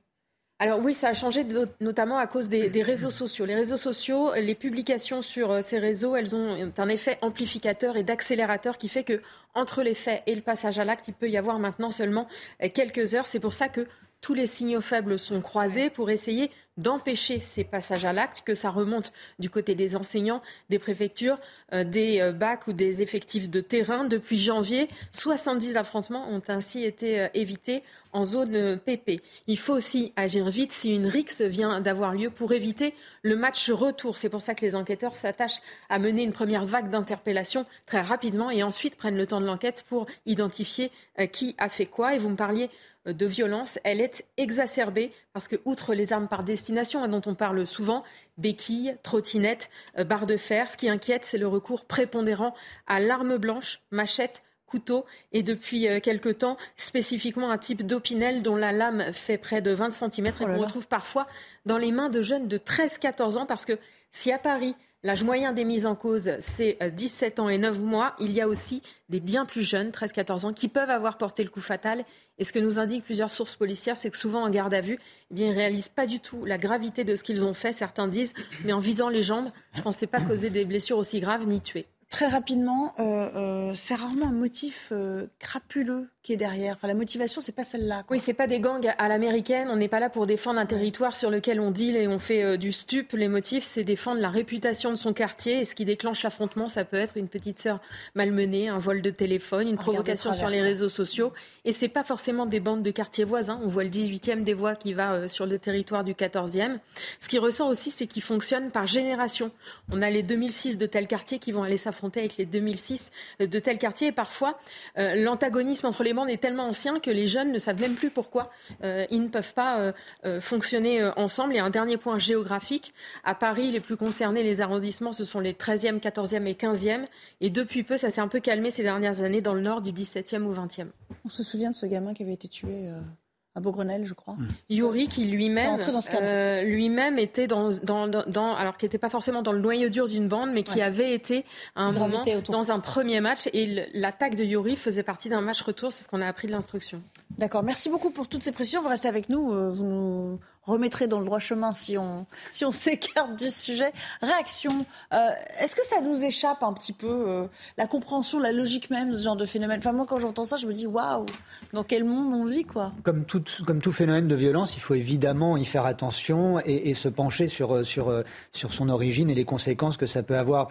[SPEAKER 32] Alors oui, ça a changé notamment à cause des, réseaux sociaux. Les réseaux sociaux, les publications sur euh, ces réseaux, elles ont un effet amplificateur et d'accélérateur qui fait que entre les faits et le passage à l'acte, il peut y avoir maintenant seulement euh, quelques heures. C'est pour ça que tous les signaux faibles sont croisés pour essayer d'empêcher ces passages à l'acte, que ça remonte du côté des enseignants, des préfectures, euh, des euh, bacs ou des effectifs de terrain. Depuis janvier, 70 affrontements ont ainsi été euh, évités en zone PP. Il faut aussi agir vite si une rixe vient d'avoir lieu pour éviter le match retour. C'est pour ça que les enquêteurs s'attachent à mener une première vague d'interpellation très rapidement et ensuite prennent le temps de l'enquête pour identifier qui a fait quoi. Et vous me parliez de violence, elle est exacerbée parce que, outre les armes par destination hein, dont on parle souvent, béquilles, trottinettes, euh, barres de fer, ce qui inquiète, c'est le recours prépondérant à l'arme blanche, machette, couteau et depuis euh, quelque temps spécifiquement un type d'opinel dont la lame fait près de 20 cm et oh qu'on retrouve parfois dans les mains de jeunes de 13-14 ans parce que si à Paris L'âge moyen des mises en cause, c'est 17 euh, ans et 9 mois. Il y a aussi des bien plus jeunes, 13-14 ans, qui peuvent avoir porté le coup fatal. Et ce que nous indiquent plusieurs sources policières, c'est que souvent en garde à vue, eh ils ne réalisent pas du tout la gravité de ce qu'ils ont fait. Certains disent, mais en visant les jambes, je ne pensais pas causer des blessures aussi graves ni tuer.
[SPEAKER 1] Très rapidement, euh, euh, c'est rarement un motif crapuleux qui est derrière. Enfin, la motivation, c'est pas celle-là.
[SPEAKER 32] Oui, c'est pas des gangs à l'américaine. On n'est pas là pour défendre un territoire sur lequel on deal et on fait du stup. Les motifs, c'est défendre la réputation de son quartier. Et ce qui déclenche l'affrontement, ça peut être une petite sœur malmenée, un vol de téléphone, une provocation sur les réseaux sociaux. Et c'est pas forcément des bandes de quartiers voisins. On voit le 18e des voies qui va sur le territoire du 14e. Ce qui ressort aussi, c'est qu'ils fonctionnent par génération. On a les 2006 de tel quartier qui vont aller s'affronter avec les 2006 de tel quartier. Et parfois, euh, l'antagonisme entre les bandes est tellement ancien que les jeunes ne savent même plus pourquoi euh, ils ne peuvent pas euh, fonctionner ensemble. Et un dernier point géographique. À Paris, les plus concernés, les arrondissements, ce sont les 13e, 14e et 15e. Et depuis peu, ça s'est un peu calmé ces dernières années dans le nord du 17e ou 20e.
[SPEAKER 1] On se souvient de ce gamin qui avait été tué à Beaugrenelle, je crois. Mmh.
[SPEAKER 32] Yuri, qui lui-même, euh, lui-même était dans, dans, dans, alors qui n'était pas forcément dans le noyau dur d'une bande, mais qui avait été à un moment dans un premier match. Et l'attaque de Yuri faisait partie d'un match retour. C'est ce qu'on a appris de l'instruction.
[SPEAKER 1] D'accord. Merci beaucoup pour toutes ces précisions. Vous restez avec nous. Euh, vous nous remettrez dans le droit chemin si on, si on s'écarte du sujet. Réaction. Euh, est-ce que ça nous échappe un petit peu la compréhension, la logique même de ce genre de phénomène? Enfin, moi, quand j'entends ça, je me dis waouh, dans quel monde on vit, quoi?
[SPEAKER 15] Comme tout comme tout phénomène de violence, il faut évidemment y faire attention et, se pencher sur, sur, sur son origine et les conséquences que ça peut avoir.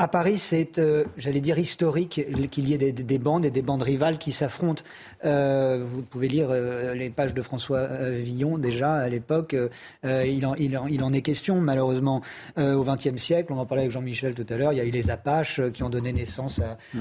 [SPEAKER 15] À Paris, c'est, euh, j'allais dire, historique qu'il y ait des, bandes et des bandes rivales qui s'affrontent. Euh, vous pouvez lire euh, les pages de François Villon déjà à l'époque. Il en, il, il, en, est question, malheureusement, au XXe siècle. On en parlait avec Jean-Michel tout à l'heure. Il y a eu les Apaches qui ont donné naissance à, mm.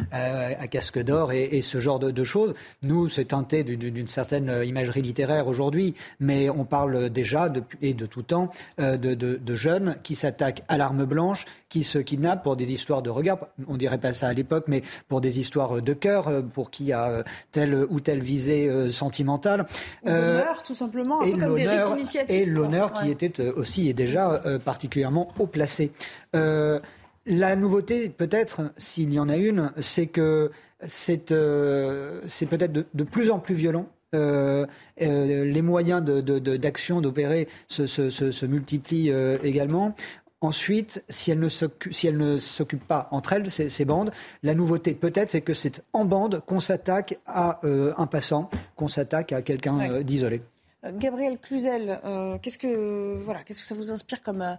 [SPEAKER 15] à, Casque d'Or et, et, ce genre de, de choses. Nous, c'est teinté d'une certaine imagerie littéraire aujourd'hui, mais on parle déjà, de, et de tout temps, de, de jeunes qui s'attaquent à l'arme blanche, qui se kidnappent pour des histoires de regard. On dirait pas ça à l'époque, mais pour des histoires de cœur, euh, pour qui a euh, telle ou telle visée euh, sentimentale.
[SPEAKER 1] Ou d'honneur, tout simplement, un peu comme des rites initiatiques.
[SPEAKER 15] Et l'honneur qui était aussi et déjà particulièrement haut placé. la nouveauté, peut-être, s'il y en a une, c'est que c'est peut-être de, plus en plus violent. les moyens d'action, d'opérer se, multiplient également. Ensuite, si elles ne s'occupent pas entre elles, ces, bandes, la nouveauté peut-être, c'est que c'est en bande qu'on s'attaque à euh, un passant, qu'on s'attaque à quelqu'un euh, d'isolé.
[SPEAKER 1] Euh, Gabriel Cluzel, qu'est-ce que voilà, qu'est-ce que ça vous inspire comme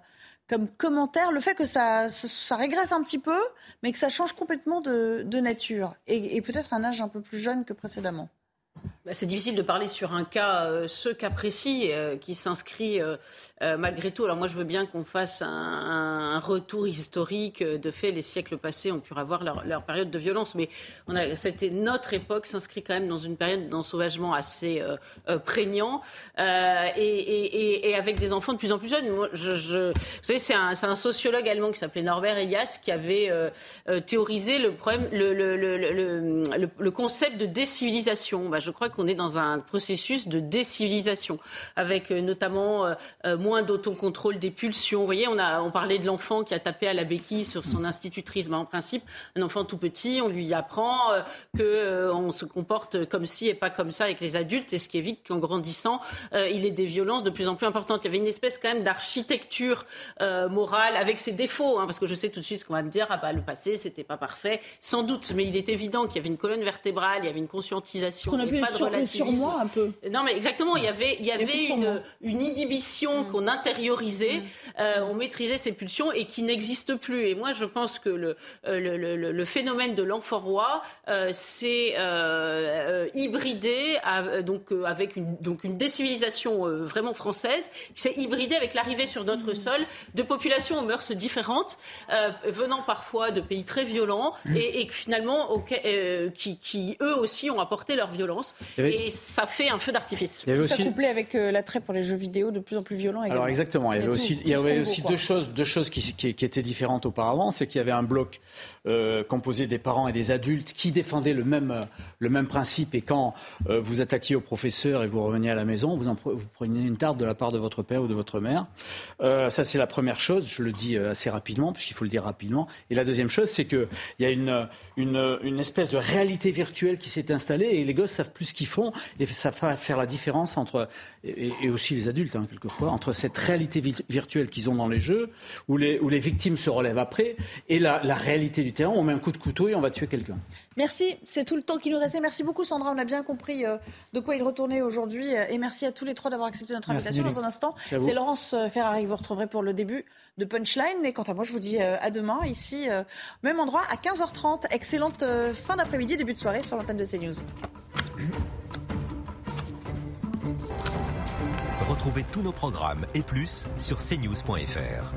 [SPEAKER 1] comme commentaire? Le fait que ça, ça, régresse un petit peu, mais que ça change complètement de, nature et peut-être un âge un peu plus jeune que précédemment.
[SPEAKER 8] Bah, c'est difficile de parler sur un cas, euh, ce cas précis euh, qui s'inscrit euh, malgré tout. Alors moi, je veux bien qu'on fasse un, retour historique de fait. Les siècles passés ont pu avoir leur, période de violence, mais on a, notre époque s'inscrit quand même dans une période d'ensauvagement assez prégnant et, avec des enfants de plus en plus jeunes. Vous savez, c'est un, sociologue allemand qui s'appelait Norbert Elias qui avait théorisé le problème, le concept de décivilisation. Bah, je crois qu'on est dans un processus de décivilisation, avec euh, notamment euh, euh, moins d'autocontrôle des pulsions. Vous voyez, on, a, on parlait de l'enfant qui a tapé à la béquille sur son institutrice. en principe, un enfant tout petit, on lui apprend que on se comporte comme ci et pas comme ça avec les adultes, et ce qui évite qu'en grandissant, il ait des violences de plus en plus importantes. Il y avait une espèce quand même d'architecture morale avec ses défauts, hein, parce que je sais tout de suite ce qu'on va me dire. Ah bah le passé, c'était pas parfait, sans doute, mais il est évident qu'il y avait une colonne vertébrale, il y avait une conscientisation
[SPEAKER 1] sur, le surmoi un peu.
[SPEAKER 8] Non, mais exactement. Il y avait, il y avait une, une, inhibition mm. qu'on intériorisait, mm. euh, on maîtrisait ses pulsions et qui n'existe plus. Et moi, je pense que le, euh, le, le, le phénomène de l'enfant roi euh, s'est euh, hybridé donc, avec une, donc une décivilisation vraiment française, qui s'est hybridé avec l'arrivée sur notre mm. sol de populations aux mœurs différentes, venant parfois de pays très violents et, et finalement qui, qui, eux aussi, ont apporté leur violence. Et ça fait un feu d'artifice.
[SPEAKER 1] Tout aussi... ça couplé avec euh, l'attrait pour les jeux vidéo de plus en plus violents. Également.
[SPEAKER 16] Alors exactement. Il y avait aussi, il y avait aussi deux choses, deux choses qui, qui, qui étaient différentes auparavant. C'est qu'il y avait un bloc euh, composé des parents et des adultes qui défendaient le même, euh, le même principe. Et quand euh, vous attaquiez au professeur et vous reveniez à la maison, vous, en, vous preniez une tarte de la part de votre père ou de votre mère. Ça, c'est la première chose. Je le dis assez rapidement, puisqu'il faut le dire rapidement. Et la deuxième chose, c'est qu'il y a une, une, une, espèce de réalité virtuelle qui s'est installée et les gosses savent plus ce qu'ils font et ça va faire la différence entre, et, et aussi les adultes, hein, quelquefois, entre cette réalité virtuelle qu'ils ont dans les jeux, où les, où les victimes se relèvent après, et la, la réalité du terrain, on met un coup de couteau et on va tuer quelqu'un.
[SPEAKER 1] Merci, c'est tout le temps qui nous restait. Merci beaucoup Sandra, on a bien compris euh, de quoi il retournait aujourd'hui. Euh, et merci à tous les trois d'avoir accepté notre invitation. Dans un instant, c'est Laurence euh, Ferrari que vous retrouverez pour le début de Punchline. Et quant à moi, je vous dis à demain, ici, même endroit, à 15h30. Excellente fin d'après-midi, début de soirée sur l'antenne de CNews.
[SPEAKER 33] Retrouvez tous nos programmes et plus sur cnews.fr.